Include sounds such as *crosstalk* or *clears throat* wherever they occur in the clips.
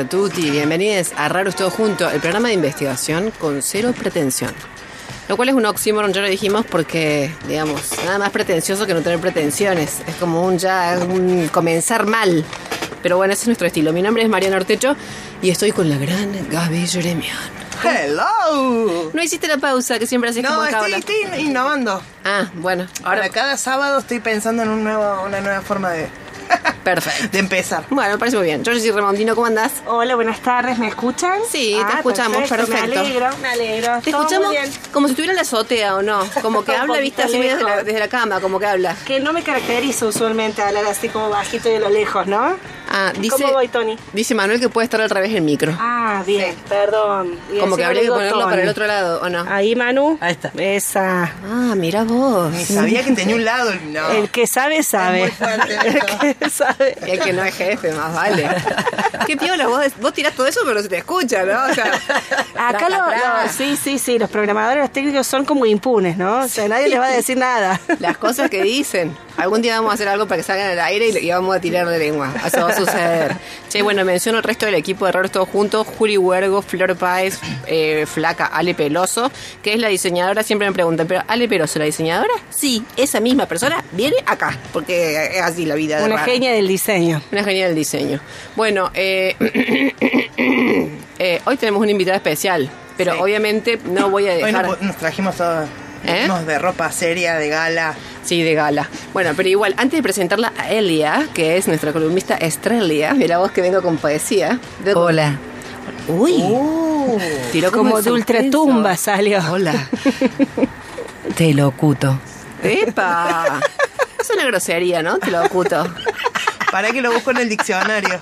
Pertuti. Bienvenidos a Raros Todo Junto, el programa de investigación con cero pretensión. Lo cual es un oxímoron, ya lo dijimos, porque, digamos, nada más pretencioso que no tener pretensiones. Es como un ya, un comenzar mal. Pero bueno, ese es nuestro estilo. Mi nombre es Mariana Ortecho y estoy con la gran Gaby Jeremian. Hello. No hiciste la pausa que siempre haces No, como estoy, estoy innovando. Ah, bueno, Ahora, ahora cada sábado estoy pensando en un nuevo, una nueva forma de, perfecto. de empezar. Bueno, me parece muy bien. George y Remondino, ¿cómo andás? Hola, buenas tardes, ¿me escuchan? Sí, te escuchamos, perfecto. Me alegro, me alegro. Te Todo escuchamos como si estuviera en la azotea o no. Como que *laughs* habla, viste, así desde la, lejos. desde la cama, como que habla. Que no me caracteriza usualmente hablar así como bajito y de lo lejos, ¿no? Ah, dice, ¿Cómo voy, Tony? dice Manuel que puede estar al revés el micro. Ah, bien, perdón. Como que habría que ponerlo Tony. para el otro lado, ¿o no? Ahí, Manu. Ahí está. Esa. Ah, mira vos. Ni sabía que tenía un lado. No. El que sabe, sabe. muy fuerte *laughs* el que sabe. Y el que no es jefe, más vale. *laughs* Qué piola, vos, vos tirás todo eso, pero se te escucha, ¿no? O sea, *laughs* Acá tra, lo, tra, tra. lo- sí, sí, sí, los programadores, los técnicos son como impunes, ¿no? O sea, nadie les va a decir nada. Las cosas que dicen. Algún día vamos a hacer algo para que salgan al aire y, y vamos a tirar de lengua. Eso va a suceder. Che, bueno, menciono el resto del equipo de Raros todos juntos. Juli Huergo, Flor Páez, eh, Flaca, Ale Peloso, que es la diseñadora. Siempre me preguntan, ¿pero Ale Peloso, la diseñadora? Sí, esa misma persona viene acá, porque es así la vida. de Una rara. genia del diseño. Una genia del diseño. Bueno, eh, *coughs* eh, hoy tenemos una invitada especial, pero Sí. obviamente no voy a Hoy dejar... no po- nos trajimos todo. ¿Eh? De ropa seria, de gala. Sí, de gala. Bueno, pero igual, antes de presentarla a Elia, que es nuestra columnista Estrella, mira vos que vengo con poesía. Vengo con- Hola. Uy, tiró como, de ultratumba salió. Hola. *laughs* Te locuto. ¡Epa! Es una grosería, ¿no? Te lo oculto. Para que lo busco en el diccionario.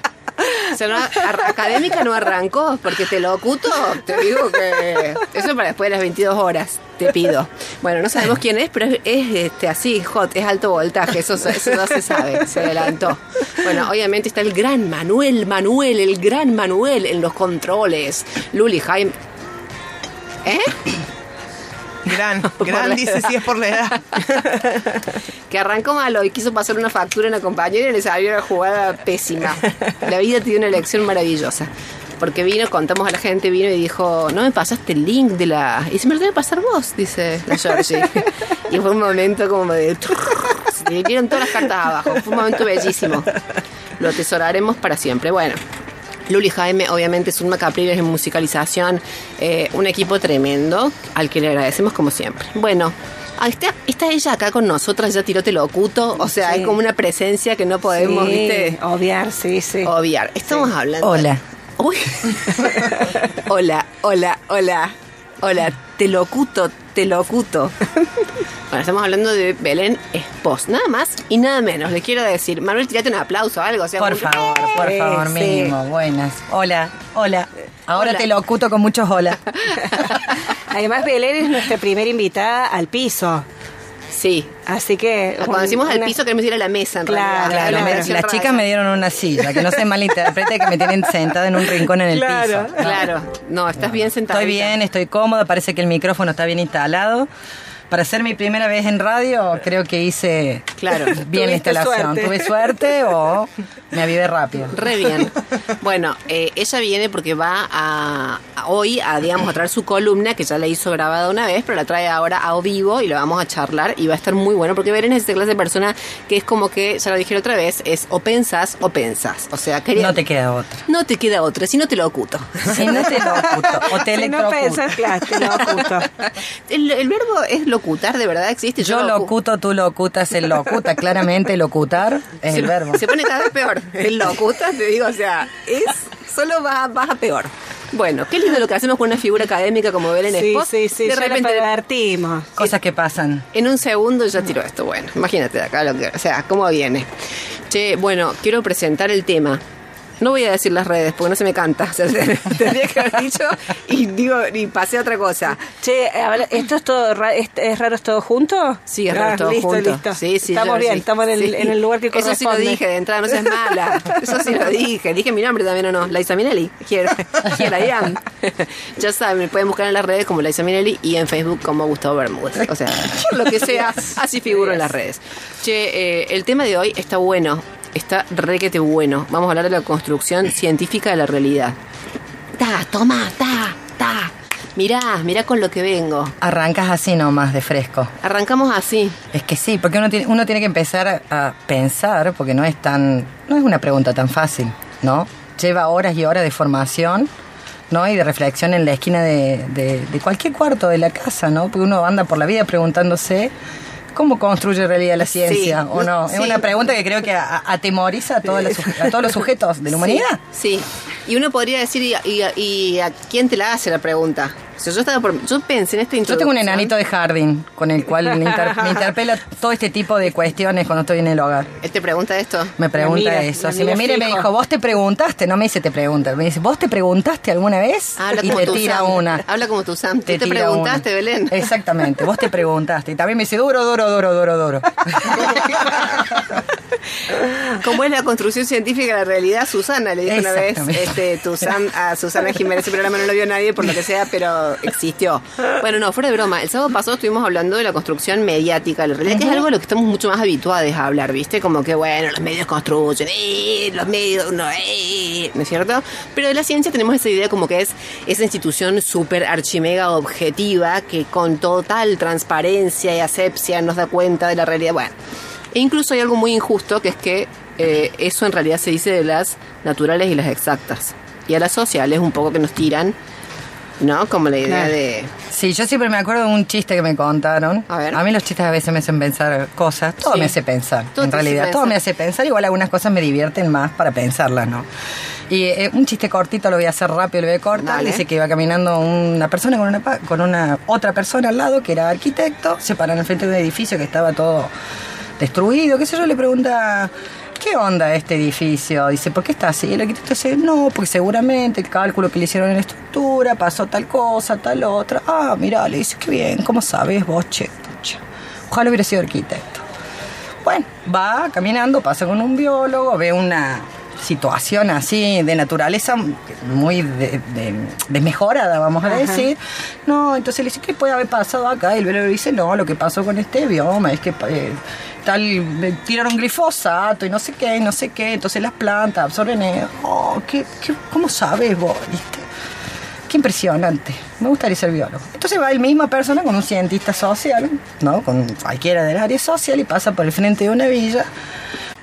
Académica no arrancó, porque te lo oculto, te digo que eso para después de las 22 horas, te pido. Bueno, no sabemos quién es, pero es, es, este, así, hot, es alto voltaje, eso, eso no se sabe, se adelantó. Bueno, obviamente está el gran Manuel, Manuel, el gran Manuel en los controles. Luli, Jaime... ¿Eh? Gran, *laughs* gran dice si es por la edad. *laughs* que arrancó malo y quiso pasar una factura a una compañera y le salió una jugada pésima. La vida tiene una elección maravillosa. Porque vino, contamos a la gente, vino y dijo, no me pasaste el link de la... Y se me lo debe pasar vos, dice la Georgie. *laughs* y fue un momento como de... Se le dieron todas las cartas abajo. Fue un momento bellísimo. Lo atesoraremos para siempre. Bueno. Luli Jaime, obviamente, es un Macapriles en musicalización, eh, un equipo tremendo, al que le agradecemos como siempre. Bueno, está, está ella acá con nosotras, ya tiró locuto, o sea, Sí. hay como una presencia que no podemos, Sí, ¿viste? Obviar, sí, sí. Obviar. Estamos hablando. Hola. Uy. *laughs* hola, hola, hola. Hola, te locuto, te locuto. *laughs* Bueno, estamos hablando de Belén Espos, nada más y nada menos. Le quiero decir, Manuel, tirate un aplauso o algo. O sea, Por un- favor, por favor, sí. mínimo. Buenas. Hola, hola. Ahora Hola. te locuto con muchos hola. *laughs* Además, Belén es nuestra primera invitada al piso. Sí. Así que. Cuando decimos al una- piso queremos ir a la mesa, en Claro, realidad. Claro, las chicas me dieron una silla, que no se malinterprete que me tienen sentada en un rincón en el Claro. piso. Claro, no, estás bien sentada. Estoy bien, estoy cómoda, parece que el micrófono está bien instalado. Para ser mi primera vez en radio, creo que hice Claro. bien la instalación. suerte. Tuve suerte o me avivé rápido. Re bien. Bueno, eh, ella viene porque va a, a hoy a, digamos, a traer su columna, que ya la hizo grabada una vez, pero la trae ahora a vivo y lo vamos a charlar y va a estar muy bueno, porque Belén es esa clase de persona que es como que, ya lo dije otra vez, es o pensas o pensas. O sea, quería- No te queda otra. No te queda otra, si no te lo oculto. Si no te locuto o te *laughs* Si no pensas, claro, te lo oculto. *laughs* El, el verbo es locutar, de verdad existe. Yo locu- locuto, tú locutas, él locuta. Claramente locutar es se, el verbo. se pone cada vez peor. El locuta, te digo, o sea, es solo va, va a peor. Bueno, qué lindo lo que hacemos con una figura académica como Belén Sí, Espos. sí, sí. de repente, la pervertimos. Cosas que pasan. en un segundo ya tiró esto. Bueno, imagínate de acá lo que, o sea, cómo viene. Che, bueno, quiero presentar el tema. No voy a decir las redes porque no se me canta. O sea, *laughs* tendría que haber dicho y digo, y pasé a otra cosa. Che, a ver, ¿esto es todo ra- es, es raro es todo junto? Sí, es Ah, raro todo listo, junto. listo. Sí, sí, Estamos bien, sí. estamos en el, en el lugar que Eso sí corresponde. lo dije de entrada, no seas *laughs* mala. Eso sí lo dije. Dije mi nombre también o no. Laisa Minelli. Quiero. Quiero am. *laughs* Ya saben, me pueden buscar en las redes como Laisa Minelli y en Facebook como Gustavo Bermúdez. O sea, lo que sea, así figuro en las redes. Che, eh, el tema de hoy está bueno. Está requete bueno. Vamos a hablar de la construcción científica de la realidad. Ta, toma, ta, ta. Mirá, mirá con lo que vengo. Arrancas así nomás de fresco. Arrancamos así. Es que sí, porque uno tiene, uno tiene que empezar a pensar, porque no es tan, no es una pregunta tan fácil, ¿no? Lleva horas y horas de formación, ¿no? Y de reflexión en la esquina de, de- de cualquier cuarto de la casa, ¿no? Porque uno anda por la vida preguntándose cómo construye realidad la ciencia, Sí. ¿o no? Sí. Es una pregunta que creo que atemoriza a, todas las a todos los sujetos de la humanidad. Sí, sí. Y uno podría decir, ¿y, y, y a quién te la hace la pregunta? O sea, yo, estaba por- yo pensé en esta Yo tengo un enanito de jardín con el cual me, inter- me interpela todo este tipo de cuestiones cuando estoy en el hogar. ¿Él te pregunta esto? Me pregunta mira, eso. la Si me mira y me dijo, vos te preguntaste, no me dice te pregunta, me dice, vos te preguntaste alguna vez Habla y como te tu tira Sam. una. Habla como tu Sam. ¿Tú te, preguntaste, una. Belén? Exactamente, vos te preguntaste. Y también me dice, duro, duro, duro, duro, duro. *laughs* ¿Cómo es la construcción científica de la realidad? Susana le dijo una vez este, a Susana Jiménez. Ese programa no lo vio nadie por lo que sea, pero existió. Bueno, no, fuera de broma. El sábado pasado estuvimos hablando de la construcción mediática de la realidad, que es algo a lo que estamos mucho más habituados a hablar, ¿viste? Como que, bueno, los medios construyen, eh, los medios, no, eh, ¿no es cierto? Pero de la ciencia tenemos esa idea como que es esa institución súper archimega objetiva que con total transparencia y asepsia nos da cuenta de la realidad. Bueno, e incluso hay algo muy injusto que es que eh, eso en realidad se dice de las naturales y las exactas. Y a las sociales un poco que nos tiran, ¿no? Como la idea Claro. de... Sí, yo siempre me acuerdo de un chiste que me contaron. A ver. mí los chistes a veces me hacen pensar cosas. Todo Sí. me hace pensar, Todo en realidad. Todo me hace pensar. Igual algunas cosas me divierten más para pensarlas, ¿no? Y eh, un chiste cortito, lo voy a hacer rápido, lo voy a cortar. Dale. Dice que iba caminando una persona con una, con una otra persona al lado que era arquitecto. Se para en el frente de un edificio que estaba todo destruido. ¿Qué sé yo? Le pregunta... ¿Qué onda este edificio? Dice, ¿por qué está así? El arquitecto dice, no, porque seguramente el cálculo que le hicieron en la estructura pasó tal cosa, tal otra. Ah, mira, le dice, qué bien, ¿cómo sabes vos, che? Ojalá hubiera sido arquitecto. Bueno, va caminando, pasa con un biólogo, ve una situación así de naturaleza muy de- de- desmejorada, vamos a decir. No, entonces le dice, ¿qué puede haber pasado acá? Y el biólogo dice, no, lo que pasó con este bioma es que eh, tal, tiraron glifosato y no sé qué, no sé qué, entonces las plantas absorben... eh, Oh, ¿qué, qué, ¿Cómo sabes vos? ¿Viste? Qué impresionante. Me gustaría ser biólogo. Entonces va el misma persona con un cientista social, ¿no? Con cualquiera del área social y pasa por el frente de una villa.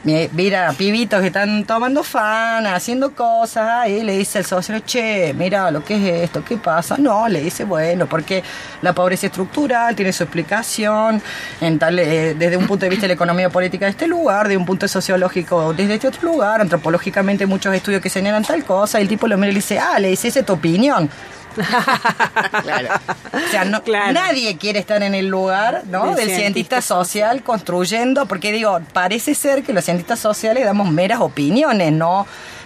Mi- Mira, pibitos que están tomando fan, haciendo cosas, y le dice el socio, che, mira lo que es esto, ¿qué pasa? No, le dice, bueno, porque la pobreza estructural tiene su explicación en tal, eh, desde un punto de vista de la economía política de este lugar, de un punto sociológico desde este otro lugar, antropológicamente muchos estudios que señalan tal cosa, y el tipo lo mira y le dice, ah, le dice, esa es tu opinión. *laughs* Claro. O sea, no, Claro. nadie quiere estar en el lugar ¿no? Del del, cientista cientista social construyendo, porque digo, parece ser que los cientistas sociales damos meras opiniones, no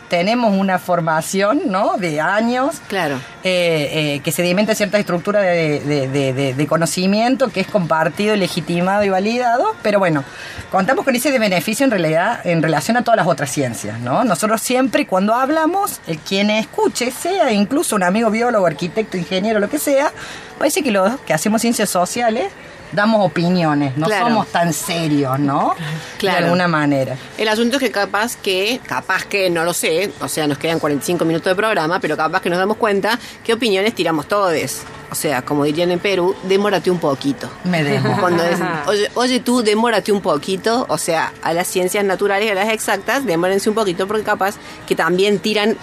tenemos una formación ¿no? de años Claro. eh, eh, que sedimenta cierta estructura de, de- de- de- de conocimiento que es compartido, legitimado y validado, pero bueno, contamos con ese de beneficio en realidad en relación a todas las otras ciencias, ¿no? Nosotros siempre cuando hablamos, el quien escuche, sea incluso un amigo biólogo, arquitecto, ingeniero, lo que sea, parece que los que hacemos ciencias sociales damos opiniones, no Claro. somos tan serios, ¿no? Claro. De alguna manera. El asunto es que capaz que, capaz que, no lo sé, o sea, nos quedan 45 minutos de programa, pero capaz que nos damos cuenta qué opiniones tiramos todos. O sea, como dirían en Perú, demórate un poquito. Me dejo. *laughs* Cuando es, oye, oye tú, demórate un poquito, o sea, a las ciencias naturales y a las exactas, demórense un poquito porque capaz que también tiran,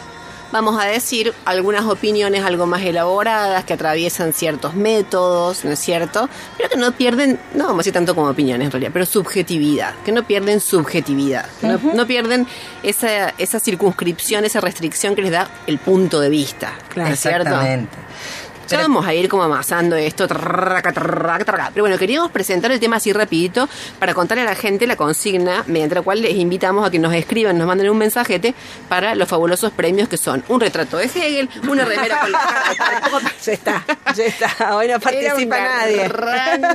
vamos a decir, algunas opiniones algo más elaboradas, que atraviesan ciertos métodos, ¿no es cierto? Pero que no pierden, no vamos a decir tanto como opiniones en realidad, pero subjetividad, que no pierden subjetividad, que no, no pierden esa, esa circunscripción, esa restricción que les da el punto de vista, ¿no es cierto? Exactamente. Ya vamos a ir como amasando esto. Pero bueno, queríamos presentar el tema así rapidito para contarle a la gente la consigna mediante la cual les invitamos a que nos escriban, nos manden un mensajete para los fabulosos premios que son un retrato de Hegel, una remera con la cara de *laughs* Ya está, ya está. Hoy no participa nadie. una.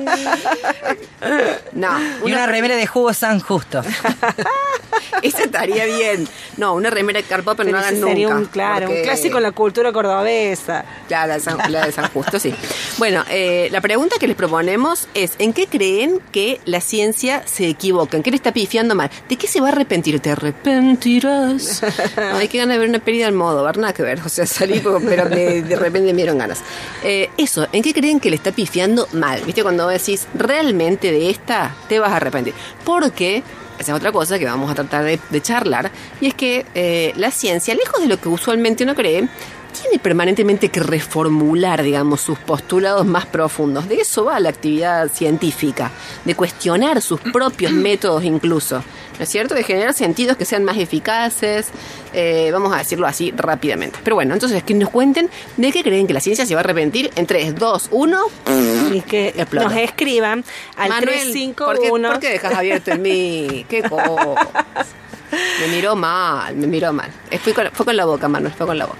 No, Y una remera de jugo San Justo. *laughs* esa estaría bien. No, una remera de pero, Pero no hagan ese sería nunca. un, claro, un clásico en la cultura cordobesa. La de, San, la de San Justo, sí. Bueno, eh, la pregunta que les proponemos es, ¿en qué creen que la ciencia se equivoca? ¿En qué le está pifiando mal? ¿De qué se va a arrepentir? ¿Te arrepentirás? *laughs* Hay que ganas de ver una pérdida al modo, nada que ver. O sea, salí, pero de, de repente me dieron ganas. Eh, eso, ¿en qué creen que le está pifiando mal? ¿Viste? Cuando decís, realmente de esta te vas a arrepentir. Porque... Esa es otra cosa que vamos a tratar de, de charlar. Y es que eh, la ciencia, lejos de lo que usualmente uno cree, tiene permanentemente que reformular, digamos, sus postulados más profundos. De eso va la actividad científica, de cuestionar sus *clears throat* propios métodos incluso, ¿no es cierto? De generar sentidos que sean más eficaces, eh, vamos a decirlo así rápidamente. Pero bueno, entonces que nos cuenten de qué creen que la ciencia se va a arrepentir en 3, 2, 1. Y que Explota. nos escriban al Manuel, ¿por qué, 351. por qué dejas abierto en mí? ¿Qué *laughs* cosa? Me miró mal, me miró mal. Eh, Fue con, fue con la boca, Manuel, fue con la boca.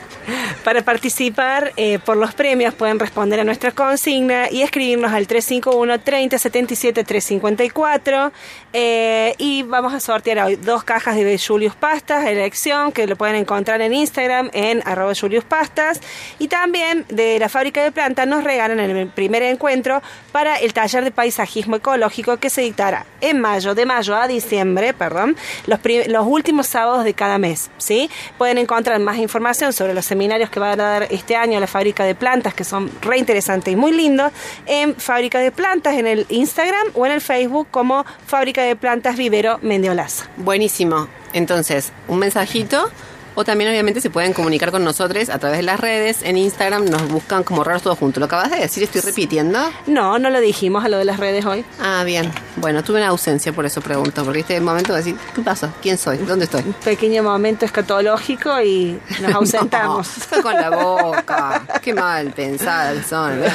Para participar eh, por los premios pueden responder a nuestra consigna y escribirnos al 351 30 77 354 eh, y vamos a sortear hoy dos cajas de Julius Pastas elección que lo pueden encontrar en Instagram en arroba Julius Pastas y también de la fábrica de plantas nos regalan el primer encuentro para el taller de paisajismo ecológico que se dictará en mayo, de mayo a diciembre, perdón, los, los últimos sábados de cada mes, ¿sí? Pueden encontrar más información sobre los seminarios que va a dar este año la fábrica de plantas, que son re interesantes y muy lindos, en Fábrica de Plantas, en el Instagram o en el Facebook como Fábrica de Plantas Vivero Mendiolaza. Buenísimo. Entonces, un mensajito O también obviamente se pueden comunicar con nosotros a través de las redes. En Instagram nos buscan como raros todos juntos. ¿Lo acabas de decir? ¿Estoy repitiendo? No, no lo dijimos a lo de las redes hoy. Ah, bien. Bueno, tuve una ausencia, por eso pregunto. Porque este momento de decir, ¿qué pasa? ¿Quién soy? ¿Dónde estoy? Un pequeño momento escatológico y nos *laughs* ausentamos. No, fue con la boca. Qué mal pensada que son. ¿Ves?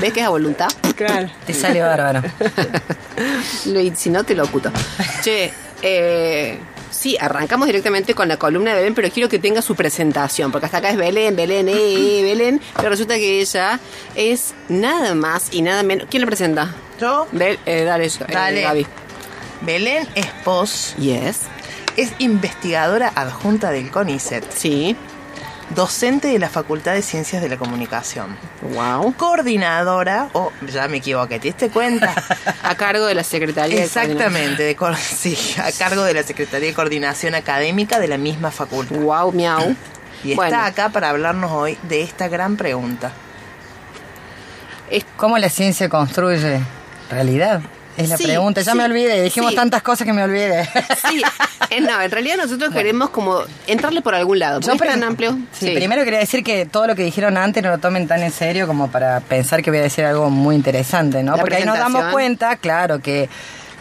¿Ves que es a voluntad? Claro. Te sale bárbaro. *laughs* Si no, te lo oculto. Che, eh, sí, arrancamos directamente con la columna de Belén, pero quiero que tenga su presentación, porque hasta acá es Belén, Belén, eh, *laughs* Belén, pero resulta que ella es nada más y nada menos. ¿Quién la presenta? Yo, Bel, eh, dale, eh, Dale. Gaby. Belén Espos, Yes. es investigadora adjunta del CONICET, Sí. Docente de la Facultad de Ciencias de la Comunicación, Wow. coordinadora, o ya me equivoqué, ¿te diste cuenta? *laughs* A cargo de la Secretaría de Exactamente, de cor- *laughs* sí, a cargo de la Secretaría de Coordinación Académica de la misma facultad. Wow, miau. Y está acá para hablarnos hoy de esta gran pregunta. es- ¿Cómo la ciencia construye realidad? Es la Sí, pregunta. Ya sí, me olvidé. Dijimos sí. tantas cosas que me olvidé. Sí, eh, no, en realidad nosotros queremos como entrarle por algún lado. Yo tan amplio. Sí, primero quería decir que todo lo que dijeron antes no lo tomen tan en serio como para pensar que voy a decir algo muy interesante, ¿no? La Porque ahí nos damos cuenta, claro, que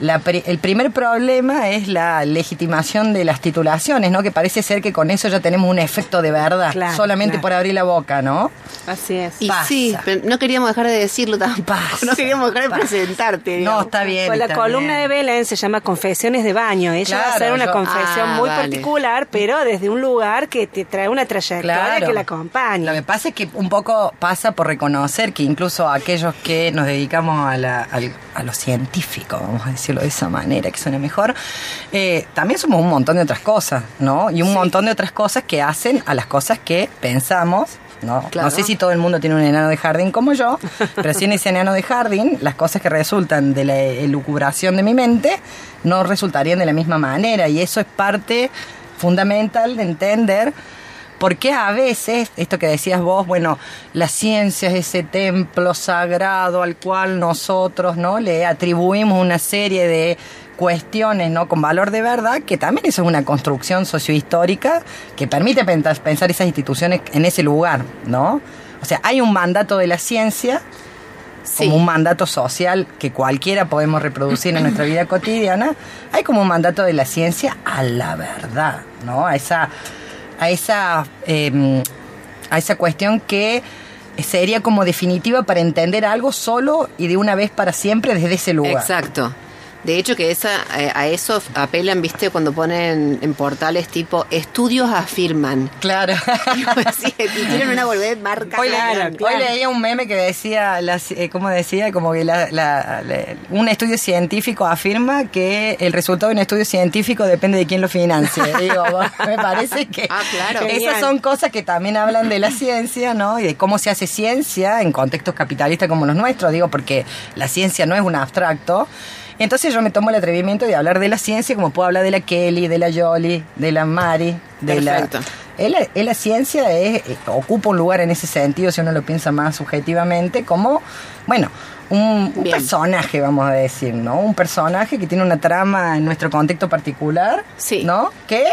la pri- el primer problema es la legitimación de las titulaciones, ¿no? Que parece ser que con eso ya tenemos un efecto de verdad, Claro, solamente claro. por abrir la boca, ¿no? Así es. Y Pasa. sí, pero no queríamos dejar de decirlo tampoco. Pasa, no queríamos dejar de pasa. presentarte. No, está bien. Pues la está columna bien. de Belén se llama Confesiones de Baño. Ella va a hacer una yo- confesión Ah, muy vale. particular, pero desde un lugar que te trae una trayectoria Claro. que la acompaña. Lo que pasa es que un poco pasa por reconocer que incluso aquellos que nos dedicamos a, la- al- a lo científico, vamos a decirlo de esa manera, que suena mejor, eh, también somos un montón de otras cosas, ¿no? Y un montón de otras cosas que hacen a las cosas que pensamos. No, Claro. no sé si todo el mundo tiene un enano de jardín como yo, *laughs* pero si en ese enano de jardín las cosas que resultan de la elucubración de mi mente no resultarían de la misma manera y eso es parte fundamental de entender por qué a veces, esto que decías vos, bueno, la ciencia es ese templo sagrado al cual nosotros no le atribuimos una serie de cuestiones no con valor de verdad que también eso es una construcción sociohistórica que permite pensar esas instituciones en ese lugar no o sea hay un mandato de la ciencia Sí. como un mandato social que cualquiera podemos reproducir en nuestra vida cotidiana, hay como un mandato de la ciencia a la verdad, ¿no? A esa, a esa, eh, a esa cuestión que sería como definitiva para entender algo solo y de una vez para siempre desde ese lugar. Exacto. De hecho, que esa, eh, a eso apelan, viste, cuando ponen en portales tipo estudios afirman. Claro. *laughs* Sí, y tienen una volver marca. Hoy, clara. leí, hoy leía un meme que decía, la, eh, ¿cómo decía? Como que la- la- la- un estudio científico afirma que el resultado de un estudio científico depende de quién lo financie. *laughs* Digo, me parece que Ah, claro. esas Genial. son cosas que también hablan de la ciencia, ¿no? Y de cómo se hace ciencia en contextos capitalistas como los nuestros, digo, porque la ciencia no es un abstracto. Entonces yo me tomo el atrevimiento de hablar de la ciencia como puedo hablar de la Kelly, de la Jolie, de la Mari, de Perfecto. la... La, la ciencia es, eh, ocupa un lugar en ese sentido, si uno lo piensa más subjetivamente, como, bueno, un, un personaje, vamos a decir, ¿no? Un personaje que tiene una trama en nuestro contexto particular, Sí. ¿no? Que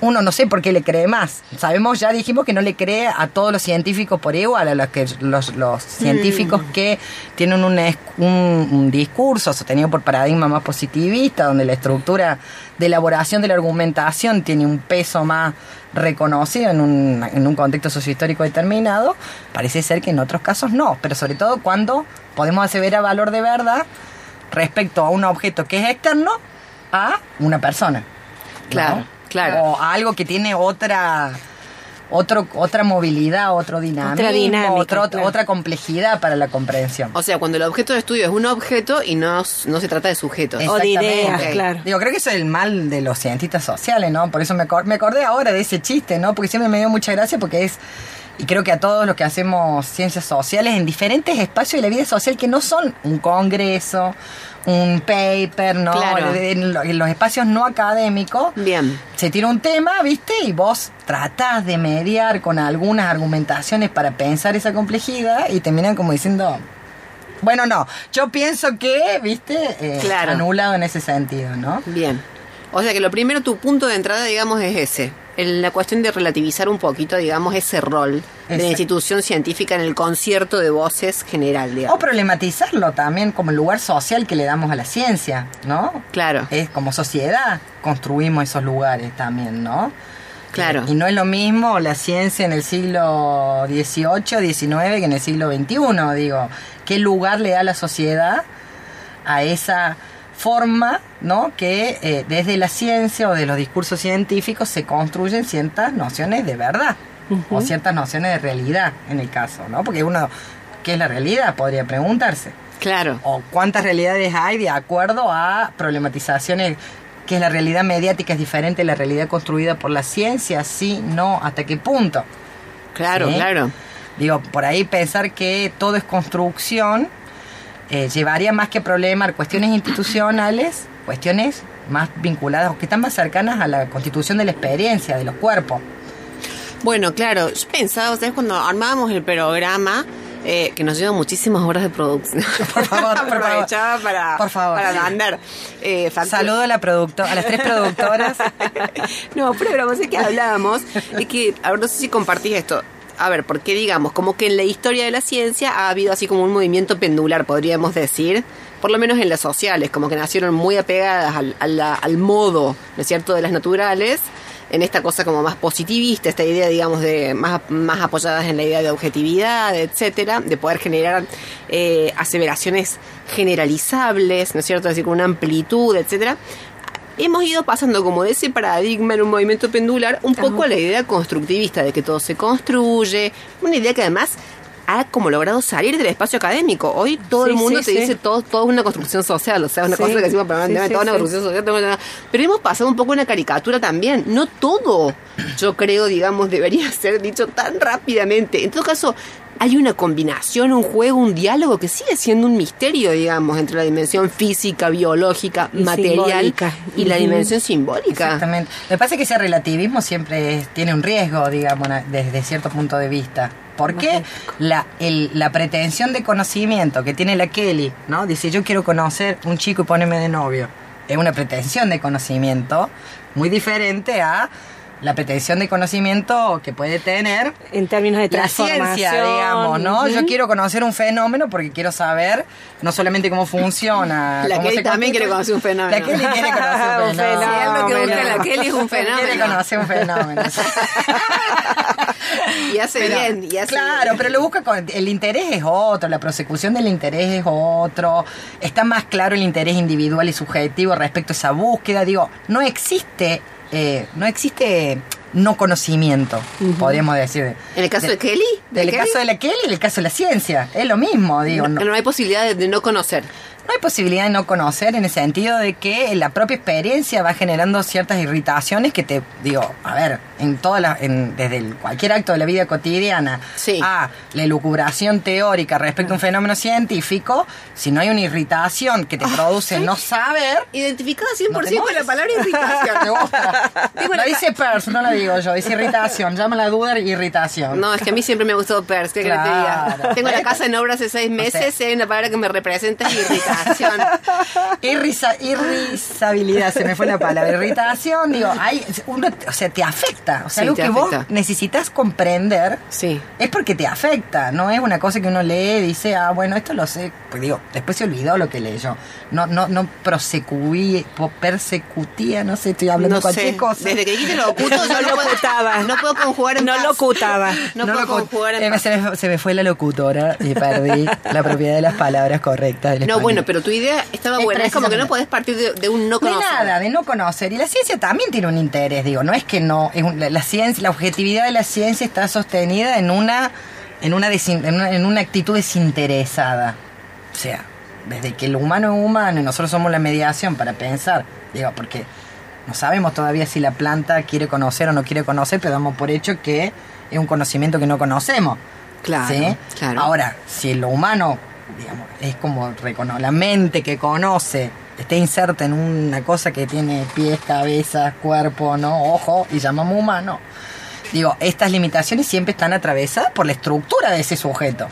uno no sé por qué le cree más. Sabemos, ya dijimos que no le cree a todos los científicos por igual, a los, que, los, los científicos que tienen un, es- un, un discurso sostenido por paradigma más positivista, donde la estructura de elaboración de la argumentación tiene un peso más reconocido en un, en un contexto sociohistórico determinado, parece ser que en otros casos no, pero sobre todo cuando podemos aseverar valor de verdad respecto a un objeto que es externo a una persona. ¿no? Claro. O algo que tiene otra otro, otra movilidad, otro dinamismo, dinámica, otro- claro. otra complejidad para la comprensión. O sea, cuando el objeto de estudio es un objeto y no, no se trata de sujetos. O de ideas, claro. Digo, creo que eso es el mal de los cientistas sociales, ¿no? Por eso me, me acordé ahora de ese chiste, ¿no? Porque siempre me dio mucha gracia porque es, y creo que a todos los que hacemos ciencias sociales en diferentes espacios de la vida social que no son un congreso, un paper, ¿no? Claro. En, lo- en los espacios no académicos, Bien. se tira un tema, ¿viste? Y vos tratás de mediar con algunas argumentaciones para pensar esa complejidad y terminan como diciendo, bueno, no, yo pienso que, ¿viste? Eh, Claro. Anulado en ese sentido, ¿no? Bien. O sea que lo primero, tu punto de entrada, digamos, es ese. En la cuestión de relativizar un poquito, digamos, ese rol de la institución científica en el concierto de voces general, O digamos. problematizarlo también como el lugar social que le damos a la ciencia, ¿no? Claro. Es como sociedad construimos esos lugares también, ¿no? Claro. Y no es lo mismo la ciencia en el siglo XVIII, XIX que en el siglo XXI, digo. ¿Qué lugar le da la sociedad a esa forma, ¿no? Que eh, desde la ciencia o de los discursos científicos se construyen ciertas nociones de verdad o ciertas nociones de realidad en el caso, ¿no? Porque uno, ¿qué es la realidad? Podría preguntarse. Claro. O cuántas realidades hay de acuerdo a problematizaciones que es la realidad mediática es diferente de la realidad construida por la ciencia, sí, no, hasta qué punto. Claro, ¿Sí? claro. Digo, por ahí pensar que todo es construcción eh, llevaría más que problemas cuestiones institucionales, cuestiones más vinculadas o que están más cercanas a la constitución de la experiencia, de los cuerpos. Bueno, claro, yo pensaba, ustedes cuando armábamos el programa, eh, que nos lleva muchísimas horas de producción. *laughs* Por favor. *laughs* Aprovechaba para, Por favor, para. Eh, facturas. Saludo a la producto a las tres productoras. *laughs* no, pero la cosa que hablábamos es que, a ver, no sé si compartís esto. A ver, porque digamos, como que en la historia de la ciencia ha habido así como un movimiento pendular, podríamos decir, por lo menos en las sociales, como que nacieron muy apegadas al, a la- al modo, ¿no es cierto?, de las naturales, en esta cosa como más positivista, esta idea, digamos, de más, más apoyadas en la idea de objetividad, etcétera, de poder generar eh, aseveraciones generalizables, ¿no es cierto?, es decir, con una amplitud, etcétera hemos ido pasando como de ese paradigma en un movimiento pendular un poco a la idea constructivista de que todo se construye, una idea que además ha como logrado salir del espacio académico. Hoy todo Sí, el mundo sí, te sí. dice todo, todo es una construcción social, o sea, una cosa que decimos permanentemente, toda una construcción social, toda una- pero hemos pasado un poco una caricatura también. No todo, yo creo, digamos, debería *laughs* ser dicho tan rápidamente. En todo caso, hay una combinación, un juego, un diálogo que sigue siendo un misterio, digamos, entre la dimensión física, biológica, Y material simbólica. y la dimensión simbólica. Exactamente. Me parece que ese relativismo siempre tiene un riesgo, digamos, desde cierto punto de vista. Porque la, el- la pretensión de conocimiento que tiene la Kelly, ¿no? Dice, yo quiero conocer un chico y ponerme de novio. Es una pretensión de conocimiento muy diferente a la pretensión de conocimiento que puede tener En términos de la transformación. ciencia, digamos, ¿no? Yo quiero conocer un fenómeno porque quiero saber no solamente cómo funciona. *laughs* La cómo Kelly se también quiere conocer un fenómeno. La Kelly quiere conocer un fenómeno. fenómeno. Sí, es lo que busca la Kelly es un *laughs* fenómeno. Quiere conocer un fenómeno. *laughs* Y hace Pero, bien, y hace claro, bien. pero lo busca con el interés es otro, la prosecución del interés es otro, está más claro el interés individual y subjetivo respecto a esa búsqueda. Digo, no existe, eh, no existe no conocimiento, podríamos decir. ¿En el caso de, Kelly? ¿De Del Kelly? caso de la Kelly y en el caso de la ciencia, es lo mismo, digo. no, no- no hay posibilidad de, de no conocer. no hay posibilidad de no conocer en el sentido de que la propia experiencia va generando ciertas irritaciones que te digo, a ver, en todas las, en- desde el- cualquier acto de la vida cotidiana Sí. a la elucubración teórica respecto a un fenómeno científico, si no hay una irritación que te produce no saber, Identificada no 100% te con la palabra irritación. *laughs* Me gusta. *laughs* Lo la dice Peirce, no lo digo yo, dice irritación, llama la duda irritación. No, es que a mí siempre me gustó Pers, ¿qué querés que te diga? Claro. Tengo la casa en obra hace seis meses y hay una palabra que me representa es irritación. *laughs* Irrisa- irrisabilidad, se me fue la palabra. Irritación, digo, hay, uno, o sea, te afecta. O sea, Sí, algo que vos necesitas comprender Sí. es porque te afecta. No es una cosa que uno lee y dice, ah, bueno, esto lo sé. Pues digo, después se olvidó lo que leyó. No, no, no prosecuí, persecutía, no sé, estoy hablando No de cualquier sé. cosa. Desde que dijiste lo oculto, *laughs* yo no locutaba. puedo, no puedo conjugar en No paz. locutaba. *laughs* No, lo puedo cu- conjugar en eh, paz. se, me, se me fue la locutora y perdí la propiedad de las palabras correctas del No, español. bueno, pero tu idea estaba Es buena. Es como que no podés partir de, de un no De conocer. nada, de no conocer. Y la ciencia también tiene un interés, digo, no es que no, es un- la, la ciencia, la objetividad de la ciencia está sostenida en una, en una, desin- en una, en una actitud desinteresada. O sea, desde que el humano es humano y nosotros somos la mediación para pensar, digo, porque no sabemos todavía si la planta quiere conocer o no quiere conocer, pero damos por hecho que es un conocimiento que no conocemos. Claro, ¿sí? claro. Ahora, si lo humano, digamos, es como la mente que conoce, está inserta en una cosa que tiene pies, cabeza, cuerpo, ¿no? Ojo, y llamamos humano. Digo, estas limitaciones siempre están atravesadas por la estructura de ese sujeto.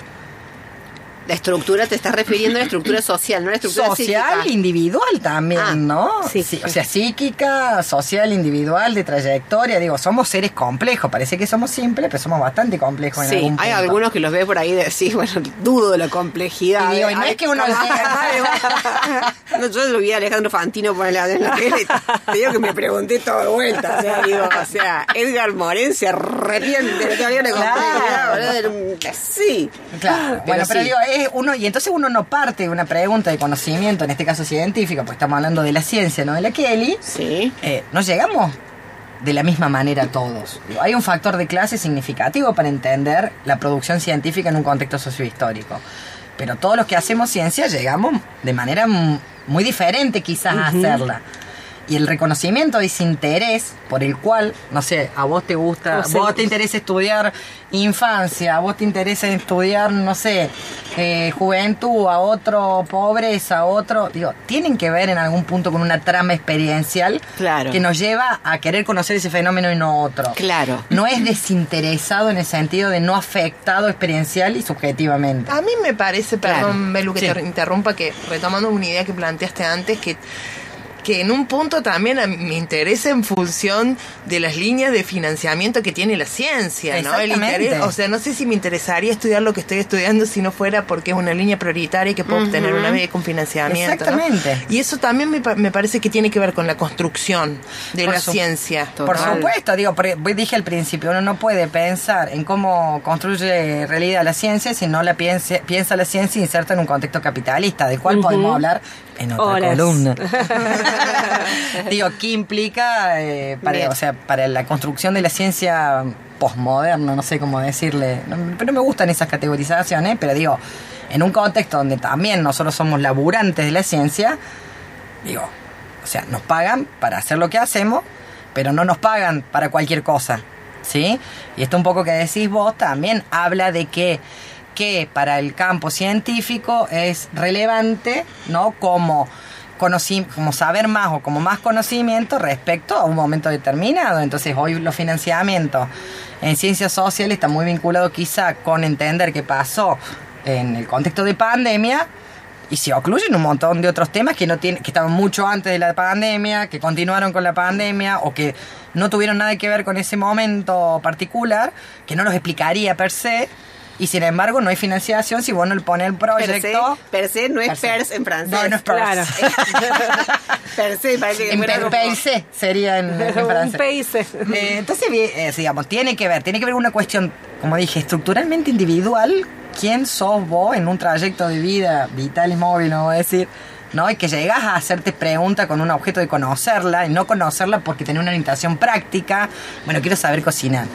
La estructura, te estás refiriendo a la estructura social, no a la estructura social, psíquica. individual también, Ah, ¿no? psíquica. Sí, o sea, psíquica, social, individual, de trayectoria. Digo, somos seres complejos. Parece que somos simples, pero somos bastante complejos en Sí, algún hay punto. algunos que los ves por ahí de decís, bueno, dudo de la complejidad. Y digo, y no Ay, es que uno *laughs* no, yo lo vi a Alejandro Fantino por la, en la tele. Te digo que me pregunté todo de vuelta. O sea, digo, o sea, Edgar Moren se arrepiente de de la Claro. Sí. Claro, bueno, pero sí. digo, es uno, y entonces uno no parte de una pregunta de conocimiento, en este caso científico, pues estamos hablando de la ciencia, no de la Kelly. Sí. eh, no llegamos de la misma manera todos. Hay un factor de clase significativo para entender la producción científica en un contexto sociohistórico. Pero todos los que hacemos ciencia llegamos de manera muy diferente quizás a hacerla. Y el reconocimiento de ese interés por el cual, no sé, a vos te gusta, O sea, vos te interesa estudiar infancia, a vos te interesa estudiar, no sé, eh, juventud, a otro pobreza, a otro, digo, tienen que ver en algún punto con una trama experiencial Claro. que nos lleva a querer conocer ese fenómeno y no otro. Claro. No es desinteresado en el sentido de no afectado experiencial y subjetivamente. A mí me parece, Claro. perdón, Belu, que Sí. te interrumpa, que retomando una idea que planteaste antes, que que en un punto también me interesa en función de las líneas de financiamiento que tiene la ciencia, ¿no? El interés, o sea, no sé si me interesaría estudiar lo que estoy estudiando si no fuera porque es una línea prioritaria y que puedo obtener una beca con financiamiento. ¿no? Exactamente. Y eso también me, pa- me parece que tiene que ver con la construcción de Por la su- ciencia. Por supuesto, digo, dije al principio, uno no puede pensar en cómo construye realidad la ciencia si no la piensa, piensa la ciencia inserta en un contexto capitalista, del cual podemos hablar en otra Horas. columna. *laughs* *laughs* digo, ¿qué implica eh, para, o sea, para la construcción de la ciencia posmoderna, no sé cómo decirle, no, pero me gustan esas categorizaciones, pero digo, en un contexto donde también nosotros somos laburantes de la ciencia, digo, o sea, nos pagan para hacer lo que hacemos, pero no nos pagan para cualquier cosa, ¿sí? Y esto un poco que decís vos también habla de que, que para el campo científico es relevante, ¿no? Como, como saber más o como más conocimiento respecto a un momento determinado. Entonces hoy los financiamientos en ciencias sociales están muy vinculados quizá con entender qué pasó en el contexto de pandemia y se ocluyen un montón de otros temas que no tienen, que estaban mucho antes de la pandemia, que continuaron con la pandemia o que no tuvieron nada que ver con ese momento particular, que no los explicaría per se. Y sin embargo, no hay financiación si vos no le pones el Per se, proyecto. per se no es Per se. pers en francés. No, no es pers. Claro. *laughs* per se parece que En como- PIC sería en, *laughs* francés. Eh, entonces, eh, digamos, tiene que ver, tiene que ver una cuestión, como dije, estructuralmente individual. ¿Quién sos vos en un trayecto de vida vital y móvil, no voy a decir? ¿No? Y que llegas a hacerte pregunta con un objeto de conocerla y no conocerla porque tenés una orientación práctica. Bueno, quiero saber cocinar.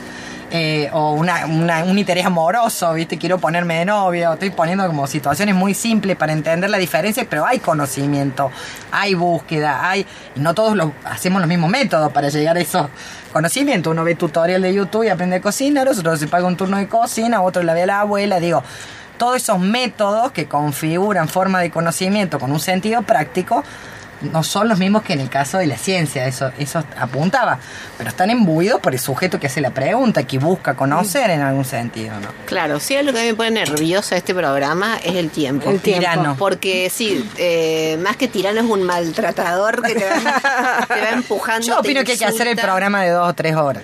Eh, o una, una- un interés amoroso, ¿viste? Quiero ponerme de novio. Estoy poniendo como situaciones muy simples para entender la diferencia, pero hay conocimiento, hay búsqueda, hay. No todos lo, hacemos los mismos métodos para llegar a esos conocimientos. Uno ve tutorial de YouTube y aprende a cocinar, otro se paga un turno de cocina, otro la ve a la abuela. Digo, todos esos métodos que configuran forma de conocimiento con un sentido práctico no son los mismos que en el caso de la ciencia, eso, eso apuntaba, pero están imbuidos por el sujeto que hace la pregunta, que busca conocer en algún sentido, ¿no? Claro, sí, algo que a mí me pone nerviosa este programa es el tiempo. El tirano. Porque sí, eh, más que tirano es un maltratador que te va, *laughs* te va empujando. Yo opino que hay que hacer el programa de dos o tres horas.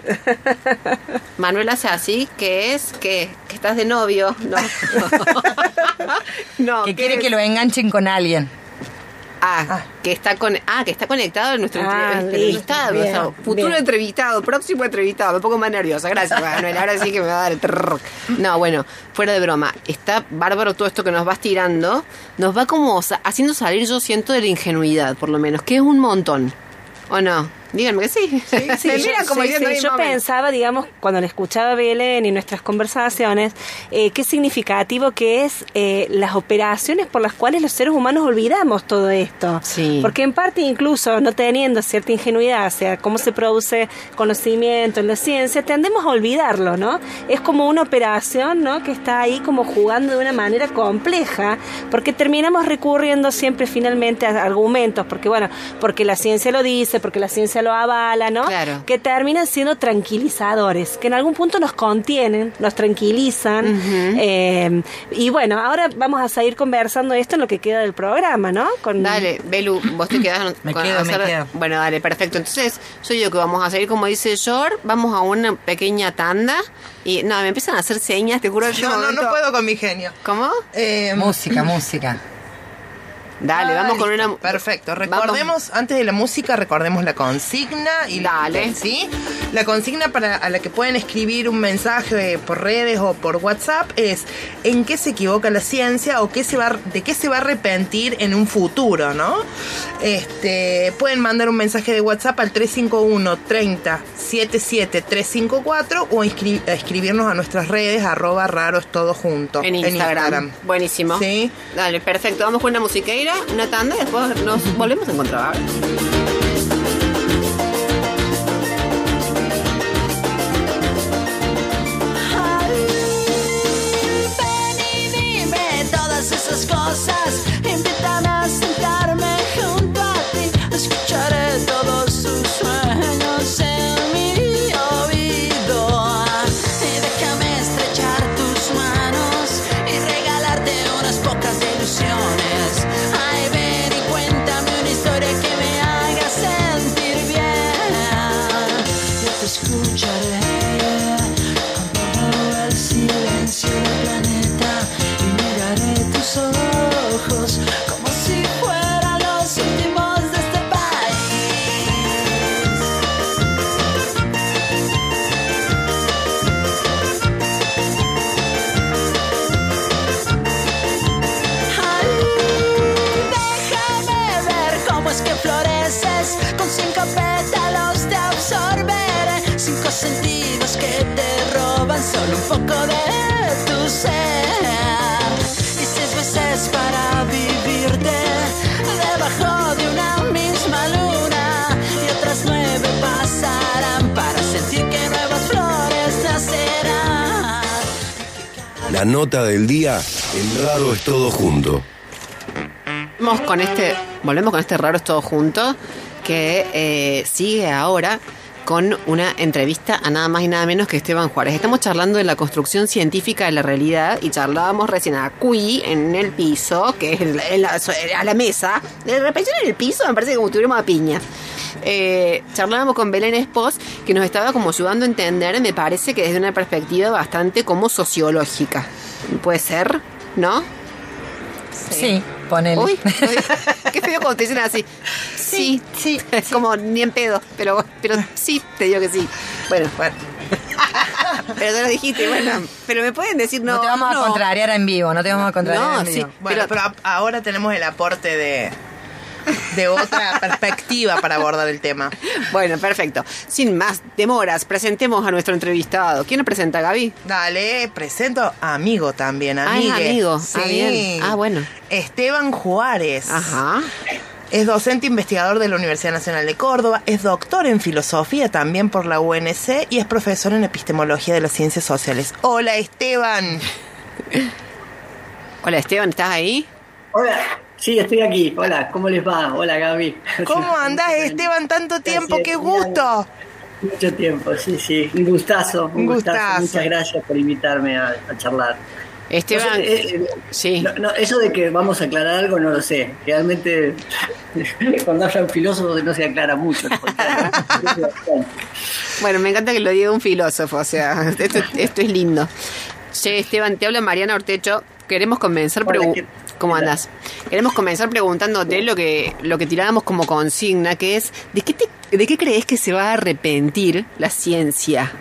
Manuel hace así, que es que, que estás de novio. No, *laughs* *laughs* no que ¿qué quiere es? que lo enganchen con alguien. Ah, que está con, ah, que está conectado en nuestro Ah, entre- entrevistado, bien, o sea, futuro bien. entrevistado, próximo entrevistado, me pongo más nerviosa, gracias Manuel, ahora sí que me va a dar el trrr. No, bueno, fuera de broma, está bárbaro todo esto que nos vas tirando, nos va como haciendo salir, yo siento, de la ingenuidad, por lo menos, que es un montón, ¿o no? Díganme que sí. Sí, Me *laughs* yo, miran como sí, diciendo, sí, "Ay, yo mami". pensaba, digamos, cuando le escuchaba a Belén y nuestras conversaciones, eh, qué significativo que es eh, las operaciones por las cuales los seres humanos olvidamos todo esto. Sí. Porque en parte incluso no teniendo cierta ingenuidad hacia cómo se produce conocimiento en la ciencia, tendemos a olvidarlo, ¿no? Es como una operación, ¿no? Que está ahí como jugando de una manera compleja, porque terminamos recurriendo siempre finalmente a argumentos, porque bueno, porque la ciencia lo dice, porque la ciencia ciencia lo avala, ¿no? Claro. Que terminan siendo tranquilizadores, que en algún punto nos contienen, nos tranquilizan. eh, y bueno, ahora vamos a seguir conversando esto en lo que queda del programa, ¿no? Con, Dale, Belu, vos te quedás *coughs* Me con quedo, me quedo. Bueno, dale, perfecto. Entonces, yo digo que vamos a seguir como dice George, vamos a una pequeña tanda y no, me empiezan a hacer señas, te juro. en este No, no, no puedo con mi genio. ¿Cómo? Eh, Música, música. Dale, vamos con una. Perfecto. Vamos. Recordemos, antes de la música, recordemos la consigna. y Dale. ¿Sí? La consigna para a la que pueden escribir un mensaje por redes o por WhatsApp es ¿en qué se equivoca la ciencia o qué se va, de qué se va a arrepentir en un futuro, ¿no? Este, pueden mandar un mensaje de WhatsApp al 351 30 77 354 o inscri- escribirnos a nuestras redes arroba raros todo junto En Instagram. Buenísimo. Sí. Dale, perfecto. Vamos con una musiqueira, una tanda y después nos volvemos a encontrar. ahora. Ven y dime todas esas cosas. Invítame a sentarme La nota del día en Raro es todo junto. Volvemos con este, volvemos con este raro es todo junto que eh, sigue ahora con una entrevista a nada más y nada menos que Esteban Juárez. Estamos charlando de la construcción científica de la realidad y charlábamos recién aquí en el piso, que es a la mesa. De repente en el piso me parece como si estuviéramos a piña. Eh, charlábamos con Belén Espos, que nos estaba como ayudando a entender, me parece que desde una perspectiva bastante como sociológica. ¿Puede ser? ¿No? Sí, ponele. Uy, uy, *laughs* qué feo cuando te dicen así. Sí, sí, es *laughs* como ni en pedo, pero, pero sí, te digo que sí. Bueno, Bueno, *laughs* pero te lo dijiste, bueno, pero me pueden decir no. no, te vamos no. a contrariar en vivo, no te vamos a contrariar No, en sí. vivo. bueno, Pero- ahora tenemos el aporte de, de otra perspectiva para abordar el tema. Bueno, perfecto. Sin más demoras, presentemos a nuestro entrevistado. ¿Quién lo presenta, Gaby? Dale, presento a amigo también, Ah, amigue. amigo. Ah, Sí. bien. Ah, bueno. Esteban Juárez. Ajá. Es docente investigador de la Universidad Nacional de Córdoba, es doctor en filosofía también por la UNC y es profesor en epistemología de las ciencias sociales. Hola Esteban. Hola, Esteban, ¿estás ahí? Hola, sí, estoy aquí. Hola, ¿cómo les va? Hola, Gaby. ¿Cómo *laughs* andás Esteban? Tanto tiempo, qué gusto. Mucho tiempo, sí, sí. Un gustazo. Un, gustazo. gustazo. Muchas gracias por invitarme a, a charlar. Esteban. Eh, eh, sí. no- no, eso de que vamos a aclarar algo no lo sé. Realmente, *laughs* cuando habla un filósofo no se aclara mucho. *laughs* Bueno, me encanta que lo diga un filósofo, o sea, esto, esto es lindo. Che, Esteban, te habla Mariana Ortecho. Queremos comenzar Hola, pregu- ¿qué- ¿Cómo andás? Queremos comenzar preguntándote lo que lo que tirábamos como consigna, que es ¿de qué te- de qué crees que se va a arrepentir la ciencia?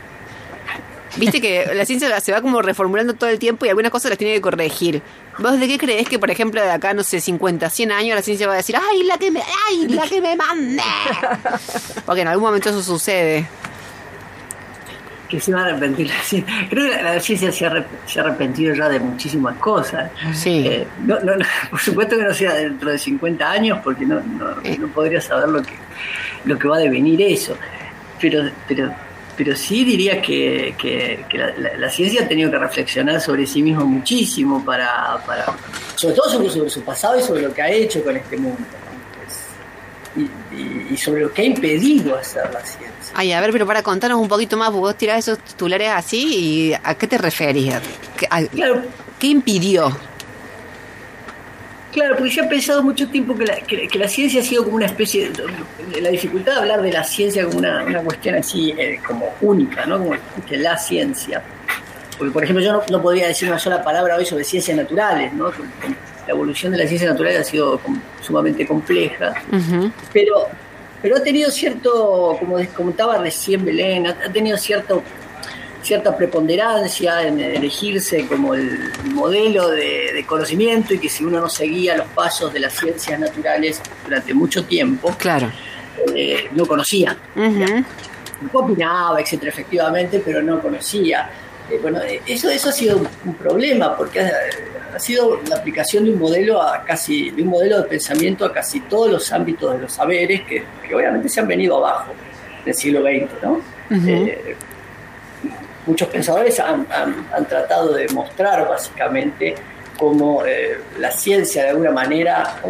Viste que la ciencia se va como reformulando todo el tiempo y algunas cosas las tiene que corregir. ¿Vos de qué crees que, por ejemplo, de acá, no sé, 50, 100 años, la ciencia va a decir, ¡ay, la que me, ay, la que me mande! *laughs* Porque en algún momento eso sucede. Que se va a arrepentir la ciencia. Creo que la, la ciencia se ha, se ha arrepentido ya de muchísimas cosas. Sí. Eh, no, no, no, *laughs* por supuesto que no sea dentro de 50 años, porque no, no, no podría saber lo que, lo que va a devenir eso. Pero, pero, pero sí diría que, que- que la, la- la ciencia ha tenido que reflexionar sobre sí mismo muchísimo para, para sobre todo sobre, sobre su pasado y sobre lo que ha hecho con este mundo. Y, y- sobre lo que ha impedido hacer la ciencia. Ay, a ver, pero para contarnos un poquito más, vos tirás esos titulares así y ¿a qué te referís? ¿Qué, a- Claro, ¿qué impidió? Claro, porque se ha pensado mucho tiempo que la, que, que la ciencia ha sido como una especie de, la dificultad de hablar de la ciencia como una, una cuestión así eh, como única, ¿no? Como que la ciencia. Porque, por ejemplo, yo no, no podría decir una sola palabra hoy sobre ciencias naturales, ¿no? La evolución de las ciencias naturales ha sido sumamente compleja, pero, pero ha tenido cierto, como comentaba recién Belén, ha, tenido cierto cierta preponderancia en elegirse como el modelo de, de conocimiento y que si uno no seguía los pasos de las ciencias naturales durante mucho tiempo, Claro. eh, no conocía. Ujú. Opinaba, etcétera, efectivamente, pero no conocía. Eh, bueno, eh, eso, eso ha sido un, un problema porque ha, sido la aplicación de un modelo a casi, de un modelo de pensamiento a casi todos los ámbitos de los saberes que, que obviamente se han venido abajo del siglo XX, ¿no? Eh, muchos pensadores han, han- han tratado de mostrar básicamente cómo eh, la ciencia de alguna manera,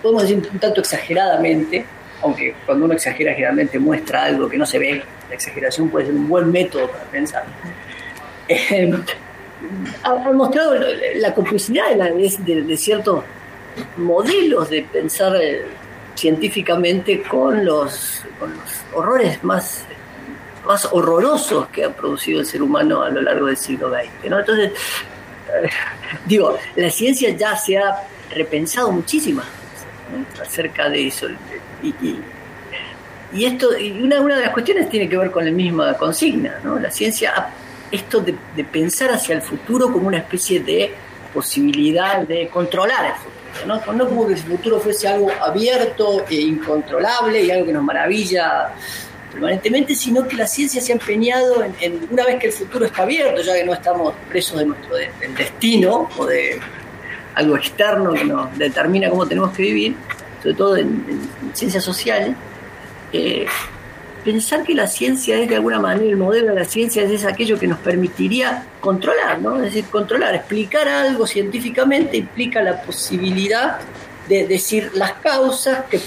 podemos decir un tanto exageradamente, aunque cuando uno exagera generalmente muestra algo que no se ve, la exageración puede ser un buen método para pensar. *laughs* Eh, ha, mostrado la complicidad de, ciertos modelos de pensar eh, científicamente con los, con los horrores más más horrorosos que ha producido el ser humano a lo largo del siglo XX. Entonces, eh, digo, la ciencia ya se ha repensado muchísimas acerca de eso. Y, esto, y una, una de las cuestiones tiene que ver con la misma consigna. La ciencia, ha- esto de, pensar hacia el futuro como una especie de posibilidad de controlar el futuro, ¿no? Como que el futuro fuese algo abierto e incontrolable y algo que nos maravilla permanentemente, sino que la ciencia se ha empeñado en, una vez que el futuro está abierto, ya que no estamos presos de nuestro de- del destino o de algo externo que nos determina cómo tenemos que vivir, sobre todo en, en ciencias sociales, eh, pensar que la ciencia es de alguna manera, el modelo de la ciencia es aquello que nos permitiría controlar, ¿no? Es decir, controlar, explicar algo científicamente implica la posibilidad de decir las causas que,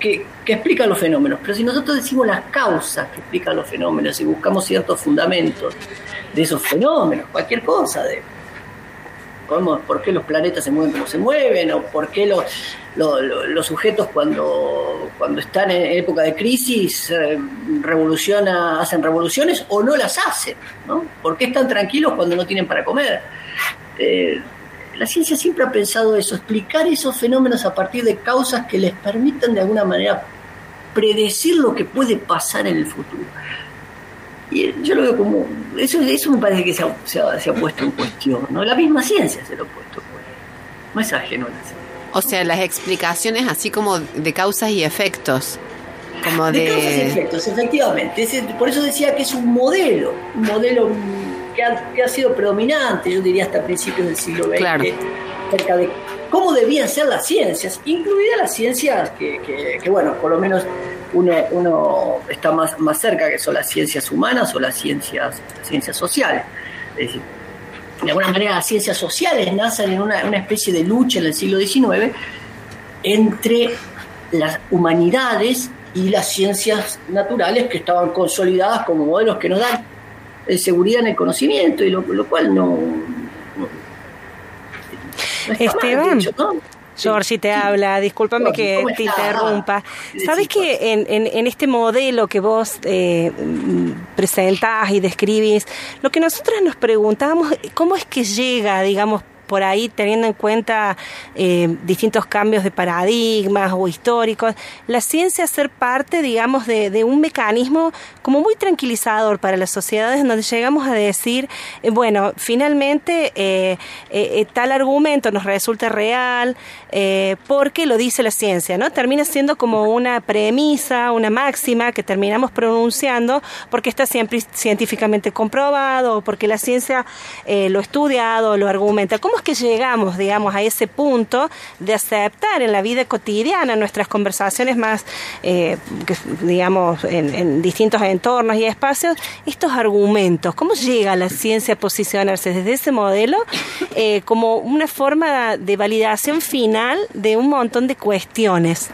que, que explican los fenómenos. Pero si nosotros decimos las causas que explican los fenómenos y buscamos ciertos fundamentos de esos fenómenos, cualquier cosa, de cómo- por qué los planetas se mueven como se mueven, o por qué los, lo- lo- los sujetos cuando, cuando están en época de crisis eh, hacen revoluciones o no las hacen, ¿no? ¿Por qué están tranquilos cuando no tienen para comer? Eh, la ciencia siempre ha pensado eso, explicar esos fenómenos a partir de causas que les permitan de alguna manera predecir lo que puede pasar en el futuro. Y yo lo veo como, eso, eso me parece que se ha, se ha- se ha puesto en cuestión, ¿no? La misma ciencia se lo ha puesto en cuestión. No es ajeno a la ciencia. O sea, las explicaciones así como de causas y efectos. Como De causas y efectos, efectivamente. Es- por eso decía que es un modelo, un modelo que ha, que ha sido predominante, yo diría hasta principios del siglo XX, Claro. acerca de cómo debían ser las ciencias, incluidas las ciencias que, que- que, bueno, por lo menos uno, uno está más, más cerca, que son las ciencias humanas o las ciencias, ciencias sociales. Es decir, de alguna manera las ciencias sociales nacen en una, una especie de lucha en el siglo XIX entre las humanidades y las ciencias naturales que estaban consolidadas como modelos que nos dan eh, seguridad en el conocimiento y lo, lo cual no, no- no mal, Esteban. de hecho, ¿no? Georgie te habla, discúlpame Georgie, que ¿cómo te interrumpa. Sabes que en, en- en este modelo que vos eh, presentás y describís, lo que nosotros nos preguntamos, ¿cómo es que llega, digamos, por ahí teniendo en cuenta eh, distintos cambios de paradigmas o históricos, la ciencia ser parte, digamos, de, de un mecanismo como muy tranquilizador para las sociedades donde llegamos a decir, eh, bueno, finalmente eh, tal argumento nos resulta real porque lo dice la ciencia, ¿no? Termina siendo como una premisa, una máxima que terminamos pronunciando porque está siempre científicamente comprobado porque la ciencia lo ha estudiado, lo argumenta. ¿Cómo es que llegamos, digamos, a ese punto de aceptar en la vida cotidiana, nuestras conversaciones más, eh, digamos, en, en distintos entornos y espacios, estos argumentos? ¿Cómo llega la ciencia a posicionarse desde ese modelo eh, como una forma de validación final de un montón de cuestiones?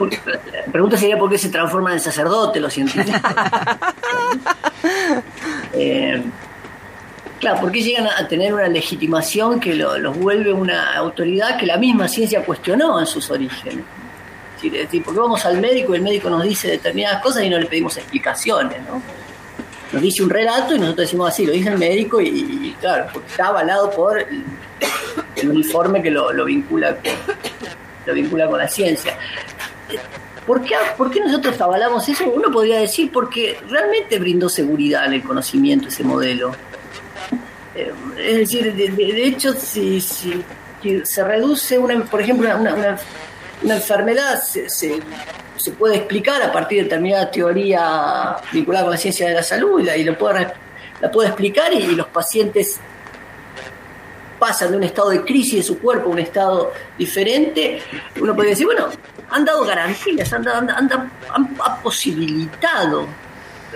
La pregunta sería por qué se transforman en sacerdote los científicos. *laughs* Eh, claro, ¿por qué llegan a tener una legitimación que lo- los vuelve una autoridad que la misma ciencia cuestionó en sus orígenes? Es decir, es decir, ¿por qué vamos al médico y el médico nos dice determinadas cosas y no le pedimos explicaciones? ¿no? Nos dice un relato y nosotros decimos así, lo dice el médico y, claro, porque está avalado por el, uniforme que lo, lo vincula con, lo vincula con la ciencia. ¿Por qué, ¿Por qué nosotros avalamos eso? Uno podría decir porque realmente brindó seguridad en el conocimiento ese modelo. Es decir, de, de- hecho, si, si- se reduce, una, por ejemplo, una, una- enfermedad se, se- puede explicar a partir de determinada teoría vinculada con la ciencia de la salud y la, y lo puede, la puede explicar y, los pacientes pasan de un estado de crisis de su cuerpo a un estado diferente, uno podría decir, bueno, han dado garantías, han, han, han- han posibilitado,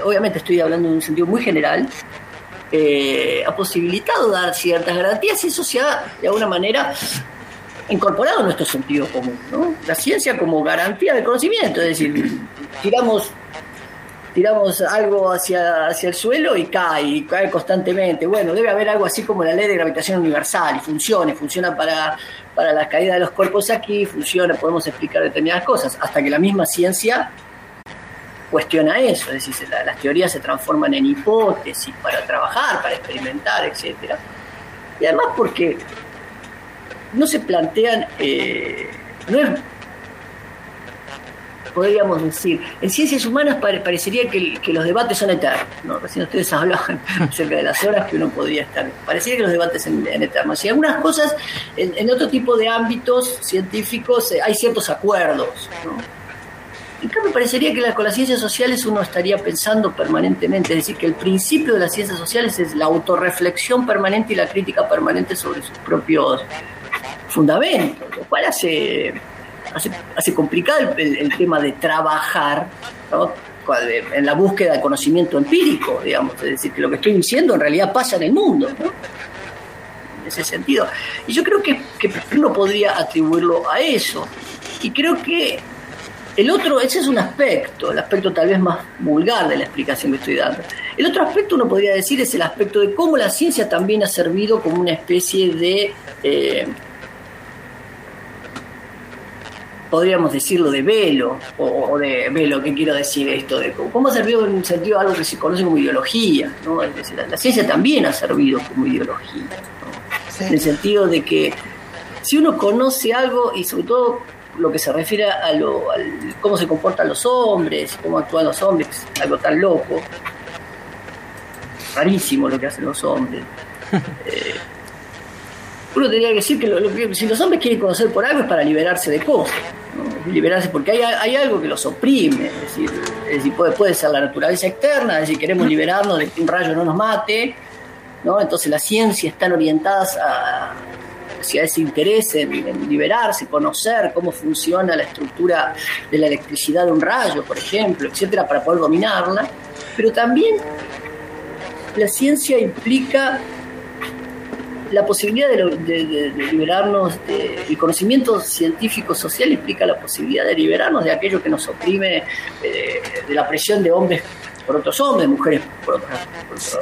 obviamente estoy hablando en un sentido muy general, eh, ha posibilitado dar ciertas garantías y eso se ha, de alguna manera, incorporado en nuestro sentido común. La ciencia como garantía del conocimiento, es decir, tiramos tiramos algo hacia, hacia el suelo y cae, y cae constantemente. Bueno, debe haber algo así como la ley de gravitación universal, y funciona, y funciona para, para la caída de los cuerpos aquí, funciona, podemos explicar determinadas cosas, hasta que la misma ciencia cuestiona eso, es decir, la- las teorías se transforman en hipótesis para trabajar, para experimentar, etcétera. Y además porque no se plantean, eh, no es podríamos decir, en ciencias humanas pare- parecería que, los debates son eternos, ¿no? Recién ustedes *laughs* hablaban acerca de las horas que uno podría estar. Parecería que los debates son en eternos. Y algunas cosas, en, en otro tipo de ámbitos científicos, eh, hay ciertos acuerdos, ¿no? En cambio, parecería que la- con las ciencias sociales uno estaría pensando permanentemente, es decir, que el principio de las ciencias sociales es la autorreflexión permanente y la crítica permanente sobre sus propios fundamentos, lo cual hace, hace, hace complicado el, el- tema de trabajar ¿no? Cual- en la búsqueda de conocimiento empírico, digamos, es decir, que lo que estoy diciendo en realidad pasa en el mundo, ¿no? en ese sentido. Y yo creo que, que uno podría atribuirlo a eso. Y creo que el otro, ese es un aspecto, el aspecto tal vez más vulgar de la explicación que estoy dando. El otro aspecto, uno podría decir, es el aspecto de cómo la ciencia también ha servido como una especie de, eh, podríamos decirlo, de velo, o, o de velo, ¿qué quiero decir esto? De cómo, cómo ha servido en un sentido algo que se conoce como ideología, ¿no? Es decir, la, la ciencia también ha servido como ideología, ¿no? en el sentido de que si uno conoce algo y sobre todo lo que se refiere a lo, al- cómo se comportan los hombres, cómo actúan los hombres, algo tan loco, rarísimo lo que hacen los hombres. *laughs* Eh, uno tendría que decir que, lo- lo que- si los hombres quieren conocer por algo es para liberarse de cosas, ¿no? liberarse porque hay, hay algo que los oprime, es decir, es decir, puede, puede ser la naturaleza externa, es decir, queremos liberarnos de que un rayo no nos mate, ¿no? Entonces las ciencias están orientadas a, hacia ese interés en, en liberarse, conocer cómo funciona la estructura de la electricidad de un rayo, por ejemplo, etcétera, para poder dominarla. Pero también la ciencia implica la posibilidad de, de- de- liberarnos, el conocimiento científico social implica la posibilidad de liberarnos de aquello que nos oprime, eh, de la presión de hombres por otros hombres, mujeres por.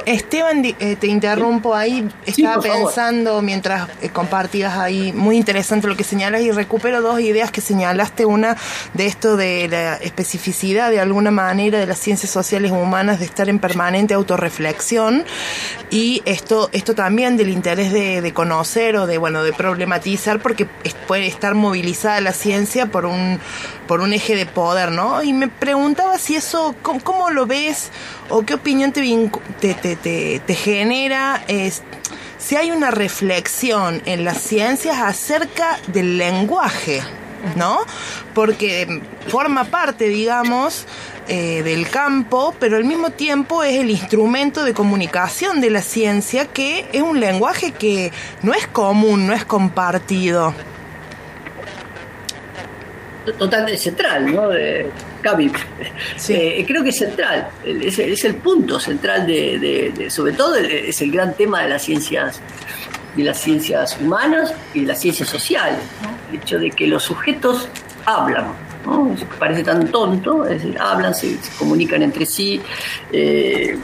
Esteban, eh, te interrumpo ahí. Estaba favor. pensando mientras eh, compartías ahí, muy interesante lo que señalas y recupero dos ideas que señalaste. Una de esto de la especificidad de alguna manera de las ciencias sociales humanas de estar en permanente autorreflexión y esto, esto también del interés de, de conocer o de, bueno, de problematizar porque puede estar movilizada la ciencia por un, por un eje de poder, ¿no? Y me preguntaba si eso, ¿cómo, cómo lo ves o qué opinión te, te, te, te, genera? Es, si hay una reflexión en las ciencias acerca del lenguaje, ¿no? Porque forma parte, digamos, eh, del campo, pero al mismo tiempo es el instrumento de comunicación de la ciencia, que es un lenguaje que no es común, no es compartido. totalmente central, ¿no? Gaby. Eh, creo que es central, es, es el punto central de, de- de- sobre todo es el gran tema de las ciencias de las ciencias humanas y de las ciencias sociales, ¿no? el hecho de que los sujetos hablan, ¿no? Parece tan tonto, es decir, hablan, se, se comunican entre sí, eh,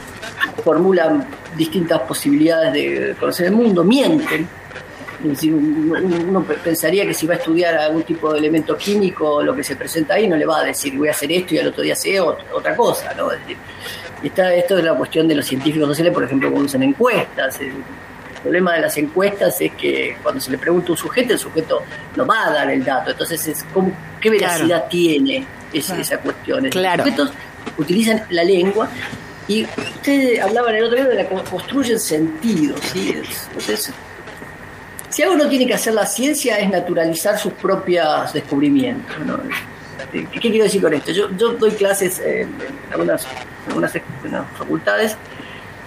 formulan distintas posibilidades de conocer el mundo, mienten. Es decir, uno, uno pe- pensaría que si va a estudiar algún tipo de elemento químico, lo que se presenta ahí no le va a decir voy a hacer esto y al otro día ot- otra cosa. ¿no? Es decir, está, esto es la cuestión de los científicos sociales, por ejemplo, cuando usan encuestas. El problema de las encuestas es que cuando se le pregunta a un sujeto, el sujeto no va a dar el dato. Entonces, es como, ¿qué veracidad tiene esa cuestión? Es decir, Claro. Los sujetos utilizan la lengua y ustedes hablaban el otro día de la que construyen sentido. ¿sí? Es- Entonces, si algo no tiene que hacer la ciencia es naturalizar sus propios descubrimientos. ¿no? ¿Qué, quiero decir con esto? Yo, doy clases en, algunas, facultades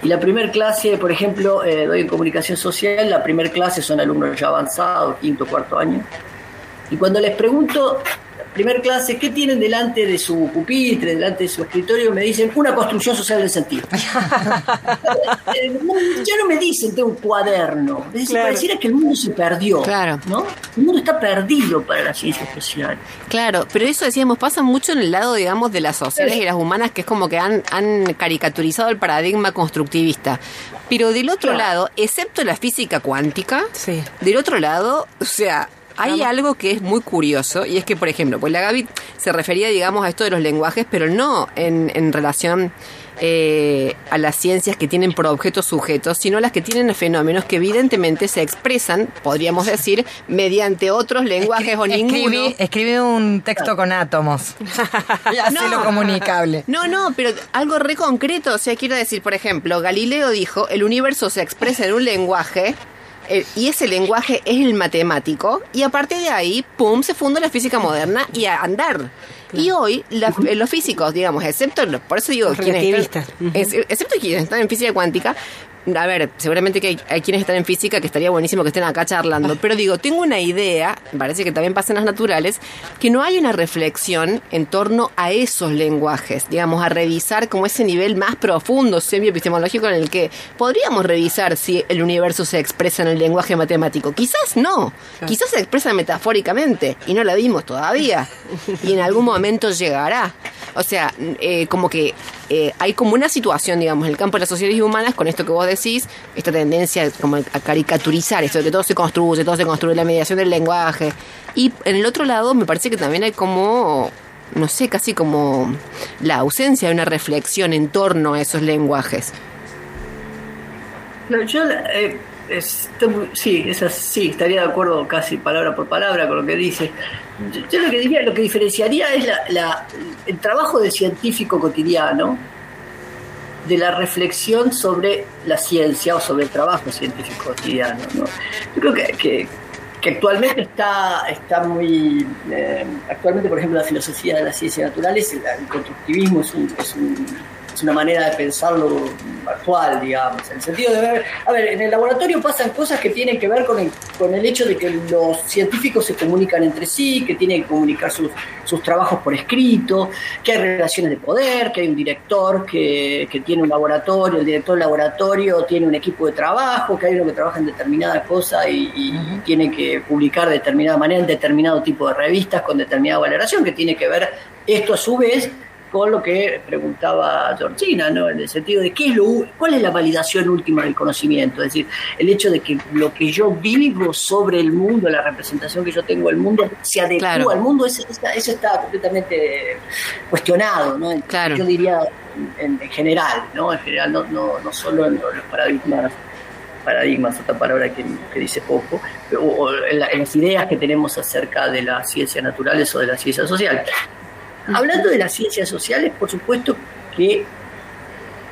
y la primera clase, por ejemplo, eh, doy en comunicación social, la primera clase son alumnos ya avanzados, quinto, cuarto año. Y cuando les pregunto, primer clase, ¿qué tienen delante de su pupitre, delante de su escritorio? Me dicen, una construcción social del sentido. *laughs* Ya no me dicen, tengo un cuaderno. Es Claro. pareciera que el mundo se perdió. Claro. ¿no? El mundo está perdido para la ciencia social. Claro, pero eso decíamos, pasa mucho en el lado, digamos, de las sociales y las humanas, que es como que han, han caricaturizado el paradigma constructivista. Pero del otro Claro. lado, excepto la física cuántica, Sí. del otro lado, o sea, hay algo que es muy curioso, y es que, por ejemplo, pues la Gaby se refería, digamos, a esto de los lenguajes, pero no en, en relación eh, a las ciencias que tienen por objeto sujetos, sino las que tienen fenómenos que evidentemente se expresan, podríamos decir, mediante otros lenguajes o ninguno. Escribí, escribí un texto con átomos. *laughs* y hacelo No. comunicable. No, no, pero algo re concreto. O sea, quiero decir, por ejemplo, Galileo dijo, el universo se expresa en un lenguaje eh, y ese lenguaje es el matemático. Y a partir de ahí, pum, se funda la física moderna y a andar. Y hoy la- eh, los físicos, digamos, excepto, por eso digo, Los quienes excepto quienes están en física cuántica, a ver, seguramente que hay, hay quienes están en física que estaría buenísimo que estén acá charlando, *laughs* pero digo, tengo una idea, parece que también pasa en las naturales, que no hay una reflexión en torno a esos lenguajes, digamos, a revisar como ese nivel más profundo, semiepistemológico, en el que podríamos revisar si el universo se expresa en el lenguaje matemático. Quizás no, quizás se expresa metafóricamente y no la vimos todavía, y en algún momento llegará. O sea, eh, como que eh, hay como una situación, digamos, en el campo de las sociedades humanas con esto que vos decís, esta tendencia como a caricaturizar esto de que todo se construye, todo se construye, la mediación del lenguaje. Y en el otro lado me parece que también hay como, no sé, casi como la ausencia de una reflexión en torno a esos lenguajes. No, yo, eh, sí, esas, sí, estaría de acuerdo casi palabra por palabra con lo que dice. Yo, lo que diría, lo que diferenciaría es la, el trabajo del científico cotidiano de la reflexión sobre la ciencia o sobre el trabajo científico cotidiano. ¿no? Yo creo que, que- actualmente está, está muy... eh, actualmente, por ejemplo, la filosofía de las ciencias naturales, el, el constructivismo es un- es una manera de pensarlo actual, digamos, en el sentido de ver... A ver, en el laboratorio pasan cosas que tienen que ver con el, con el hecho de que los científicos se comunican entre sí, que tienen que comunicar sus, sus trabajos por escrito, que hay relaciones de poder, que hay un director que, que tiene un laboratorio, el director del laboratorio tiene un equipo de trabajo, que hay uno que trabaja en determinada cosa y, y tiene que publicar de determinada manera en determinado tipo de revistas con determinada valoración, que tiene que ver esto a su vez con lo que preguntaba Georgina, ¿no? En el sentido de qué es lo, cuál es la validación última del conocimiento, es decir, el hecho de que lo que yo vivo sobre el mundo, la representación que yo tengo del mundo, se adecua Claro. al mundo, eso, está- eso está completamente cuestionado, ¿no? Claro. Yo diría en, en general, ¿no? En general, no, no, no solo en los paradigmas paradigmas, otra palabra que, que dice poco, o, o en, la- en las ideas que tenemos acerca de las ciencias naturales o de la ciencia social. Hablando de las ciencias sociales, por supuesto que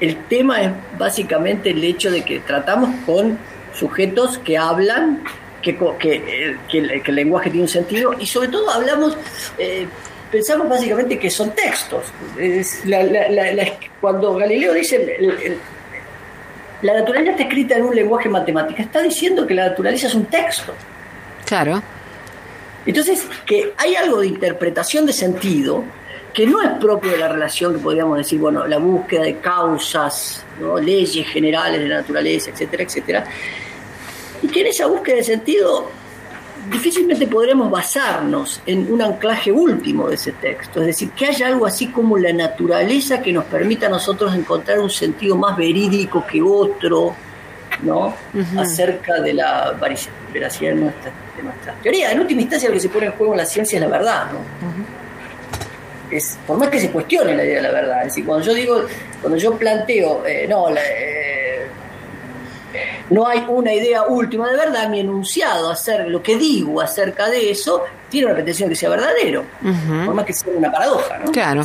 el tema es básicamente el hecho de que tratamos con sujetos que hablan, que, que, eh, que el, que el lenguaje tiene un sentido y sobre todo hablamos, eh, pensamos básicamente que son textos. Es la- la- la- la- cuando Galileo dice el- el- la naturaleza está escrita en un lenguaje matemático, está diciendo que la naturaleza es un texto. Claro. Entonces, que hay algo de interpretación de sentido que no es propio de la relación que podríamos decir, bueno, la búsqueda de causas, ¿no? leyes generales de la naturaleza, etcétera, etcétera. Y que en esa búsqueda de sentido difícilmente podremos basarnos en un anclaje último de ese texto, es decir, que haya algo así como la naturaleza que nos permita a nosotros encontrar un sentido más verídico que otro, ¿no? Acerca de la veracidad de nuestras de nuestras teorías. En última instancia, lo que se pone en juego en la ciencia es la verdad, ¿no? Es, por más que se cuestione la idea de la verdad, es decir, cuando yo digo, cuando yo planteo, eh, no, la, eh, no hay una idea última de verdad, mi enunciado, hacer lo que digo acerca de eso, tiene una pretensión que sea verdadero, por más que sea una paradoja, ¿no? Claro.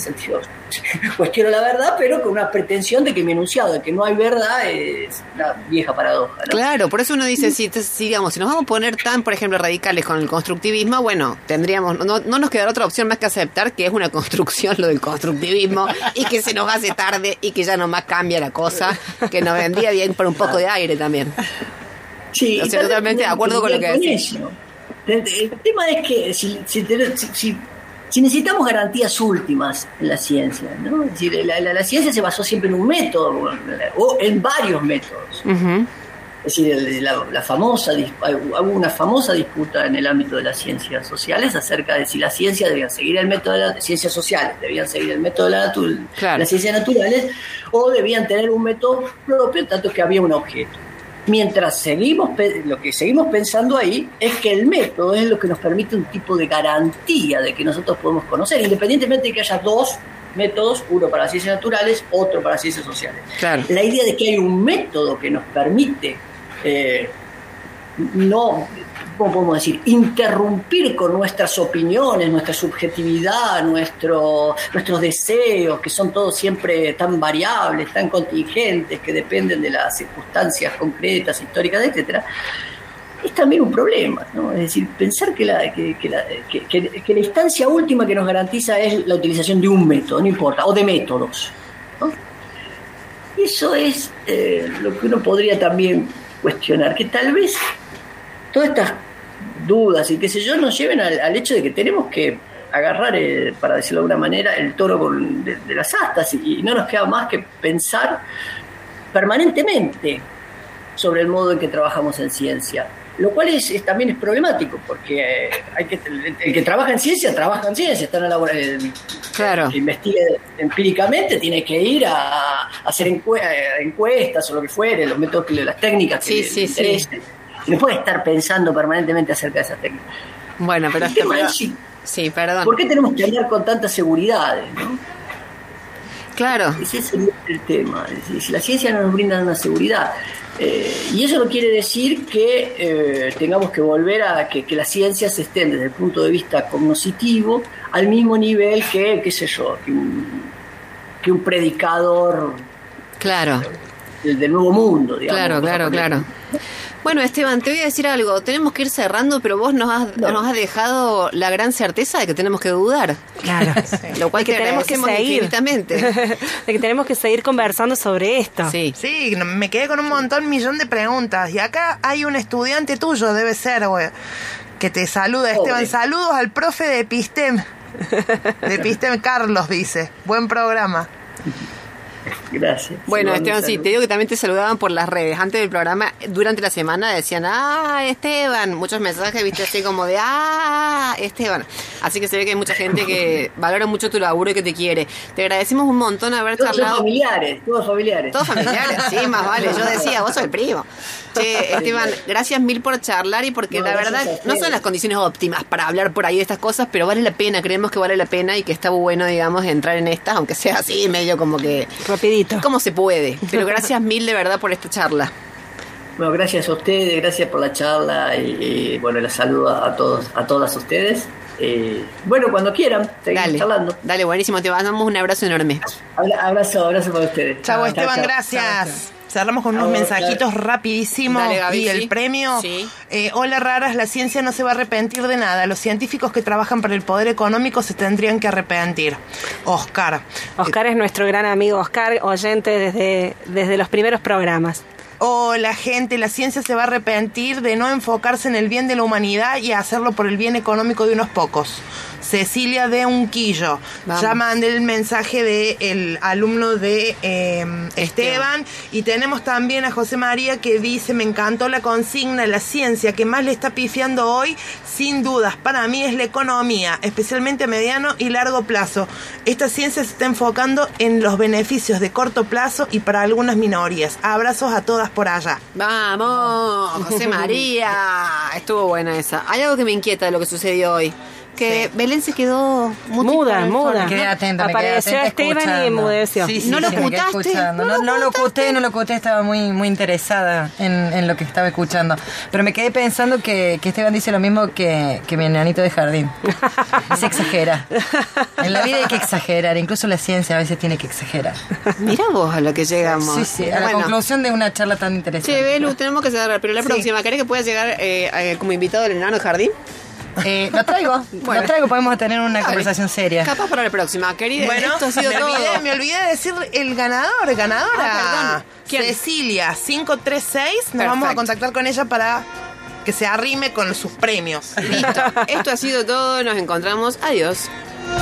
*laughs* Cuestiono la verdad, pero con una pretensión de que mi enunciado de que no hay verdad es una vieja paradoja, ¿no? Claro, por eso uno dice, si, si, digamos, si nos vamos a poner tan, por ejemplo, radicales con el constructivismo, bueno, tendríamos, no, no nos quedará otra opción más que aceptar que es una construcción lo del constructivismo y que se nos hace tarde y que ya nomás cambia la cosa, que nos vendría bien por un poco de aire también. Sí, O sea, totalmente de acuerdo con lo que decís. El, tema es que si, si, tener- si- si- si necesitamos garantías últimas en la ciencia, ¿no? Es decir, la, la- la ciencia se basó siempre en un método o en varios métodos. Es decir, la, la famosa, hubo una famosa disputa en el ámbito de las ciencias sociales acerca de si la ciencia debía seguir el método de las ciencias sociales, debían seguir el método de la natu- Claro. las ciencias naturales, o debían tener un método propio, tanto que había un objeto. Mientras seguimos, lo que seguimos pensando ahí es que el método es lo que nos permite un tipo de garantía de que nosotros podemos conocer, independientemente de que haya dos métodos, uno para ciencias naturales, otro para ciencias sociales Claro. la idea de que hay un método que nos permite eh, no, ¿cómo podemos decir? Interrumpir con nuestras opiniones, nuestra subjetividad, nuestro, nuestros deseos, que son todos siempre tan variables, tan contingentes, que dependen de las circunstancias concretas, históricas, etcétera, es también un problema, ¿no? Es decir, pensar que la, que, la, que la instancia última que nos garantiza es la utilización de un método, no importa, o de métodos. ¿no? Eso es eh, lo que uno podría también cuestionar, que tal vez todas estas dudas y qué sé yo nos lleven al, al hecho de que tenemos que agarrar, eh, para decirlo de alguna manera, el toro con- de, de las astas y, y no nos queda más que pensar permanentemente sobre el modo en que trabajamos en ciencia. Lo cual es, es- también es problemático, porque eh, hay que, el, el que trabaja en ciencia, trabaja en ciencia, está en la labor, el, Claro. que investigue empíricamente tiene que ir a, a hacer encue- eh, encuestas o lo que fuere, los métodos, las técnicas que Sí, le sí, sí. No puede estar pensando permanentemente acerca de esas técnicas. Bueno, pero tema pero- es si- Sí, perdón. ¿Por qué tenemos que andar con tantas seguridades? ¿no? Claro. Ese es el, tema. La ciencia no nos brinda una seguridad. eh, y eso no quiere decir que eh, tengamos que volver a que, que las ciencias estén desde el punto de vista cognoscitivo al mismo nivel que, qué sé yo, que un, que un predicador Claro. del, del nuevo mundo, digamos. Claro, claro, claro. *laughs* Bueno, Esteban, te voy a decir algo. Tenemos que ir cerrando, pero vos nos has, No. nos has dejado la gran certeza de que tenemos que dudar. Claro. *laughs* Lo cual De que te tenemos que seguir. *laughs* de que tenemos que seguir conversando sobre esto. Sí. Sí, me quedé con un montón, millón de preguntas. Y acá hay un estudiante tuyo, debe ser, güey, que te saluda, Pobre. Esteban. Saludos al profe de Epistem. De Epistem Carlos, dice. Buen programa. Gracias. Bueno, Esteban, sí, te digo que también te saludaban por las redes. Antes del programa, durante la semana decían, ah, Esteban. Muchos mensajes, viste, así como de, ah, Esteban. Así que se ve que hay mucha gente que *laughs* valora mucho tu laburo y que te quiere. Te agradecemos un montón haber Todos charlado. familiares, todos familiares. Todos familiares, sí, más vale. Yo decía, vos sos el primo. Che, Esteban, gracias mil por charlar y porque No, la verdad no son las condiciones óptimas para hablar por ahí de estas cosas, pero vale la pena, creemos que vale la pena y que está bueno, digamos, entrar en estas, aunque sea así, medio como que... Rapidito. ¿Cómo se puede? Pero gracias mil de verdad por esta charla. Bueno, gracias a ustedes, gracias por la charla y, y, bueno, les saludo a todos, a todas ustedes. Eh, bueno, cuando quieran, seguimos Dale, charlando. dale, buenísimo, te mandamos un abrazo enorme. Abra- Abrazo, abrazo para ustedes. Chau, Esteban, chau. gracias. Cerramos con unos Chau, mensajitos rapidísimos. Dale, Gaby, y el sí. premio. Sí. eh, Hola, raras, la ciencia no se va a arrepentir de nada. Los científicos que trabajan para el poder económico se tendrían que arrepentir. Oscar. Oscar es nuestro gran amigo Oscar, oyente desde, desde los primeros programas. Hola, gente, la ciencia se va a arrepentir de no enfocarse en el bien de la humanidad y hacerlo por el bien económico de unos pocos. Cecilia de Unquillo. Vamos. Ya mandé el mensaje de el alumno de eh, Esteban. Y tenemos también a José María que dice, me encantó la consigna, la ciencia que más le está pifiando hoy, sin dudas, para mí es la economía, especialmente a mediano y largo plazo. Esta ciencia se está enfocando en los beneficios de corto plazo y para algunas minorías. Abrazos a todas por allá. Vamos, José María. *laughs* Estuvo buena esa. Hay algo que me inquieta de lo que sucedió hoy. Que Belén se quedó Muda, muda. quedé atenta, me quedé Apareció atenta Esteban y. Sí, sí, ¿No sí, lo escuchando. ¿No No, lo no lo oculté, no lo oculté, estaba muy, muy interesada en, en lo que estaba escuchando. Pero me quedé pensando que, que Esteban dice lo mismo que, que mi enanito de jardín. *laughs* Se exagera. En la vida hay que exagerar, incluso la ciencia a veces tiene que exagerar. Mirá vos a lo que llegamos. Sí, sí, a la Bueno. conclusión de una charla tan interesante. Che, Belu, tenemos que cerrar, pero la próxima, ¿querés que pueda llegar eh, eh, como invitado del enano de jardín? Eh, lo traigo, *laughs* Bueno. lo traigo, podemos tener una Dale. conversación seria. Capaz para la próxima, querida. Bueno, esto ha sido me, todo. olvidé, me olvidé de decir el ganador, ganadora. Ah, perdón. ¿Quién? Cecilia, 536. Nos vamos a contactar con ella para que se arrime con sus premios. *laughs* Listo. Esto ha sido todo. Nos encontramos. Adiós.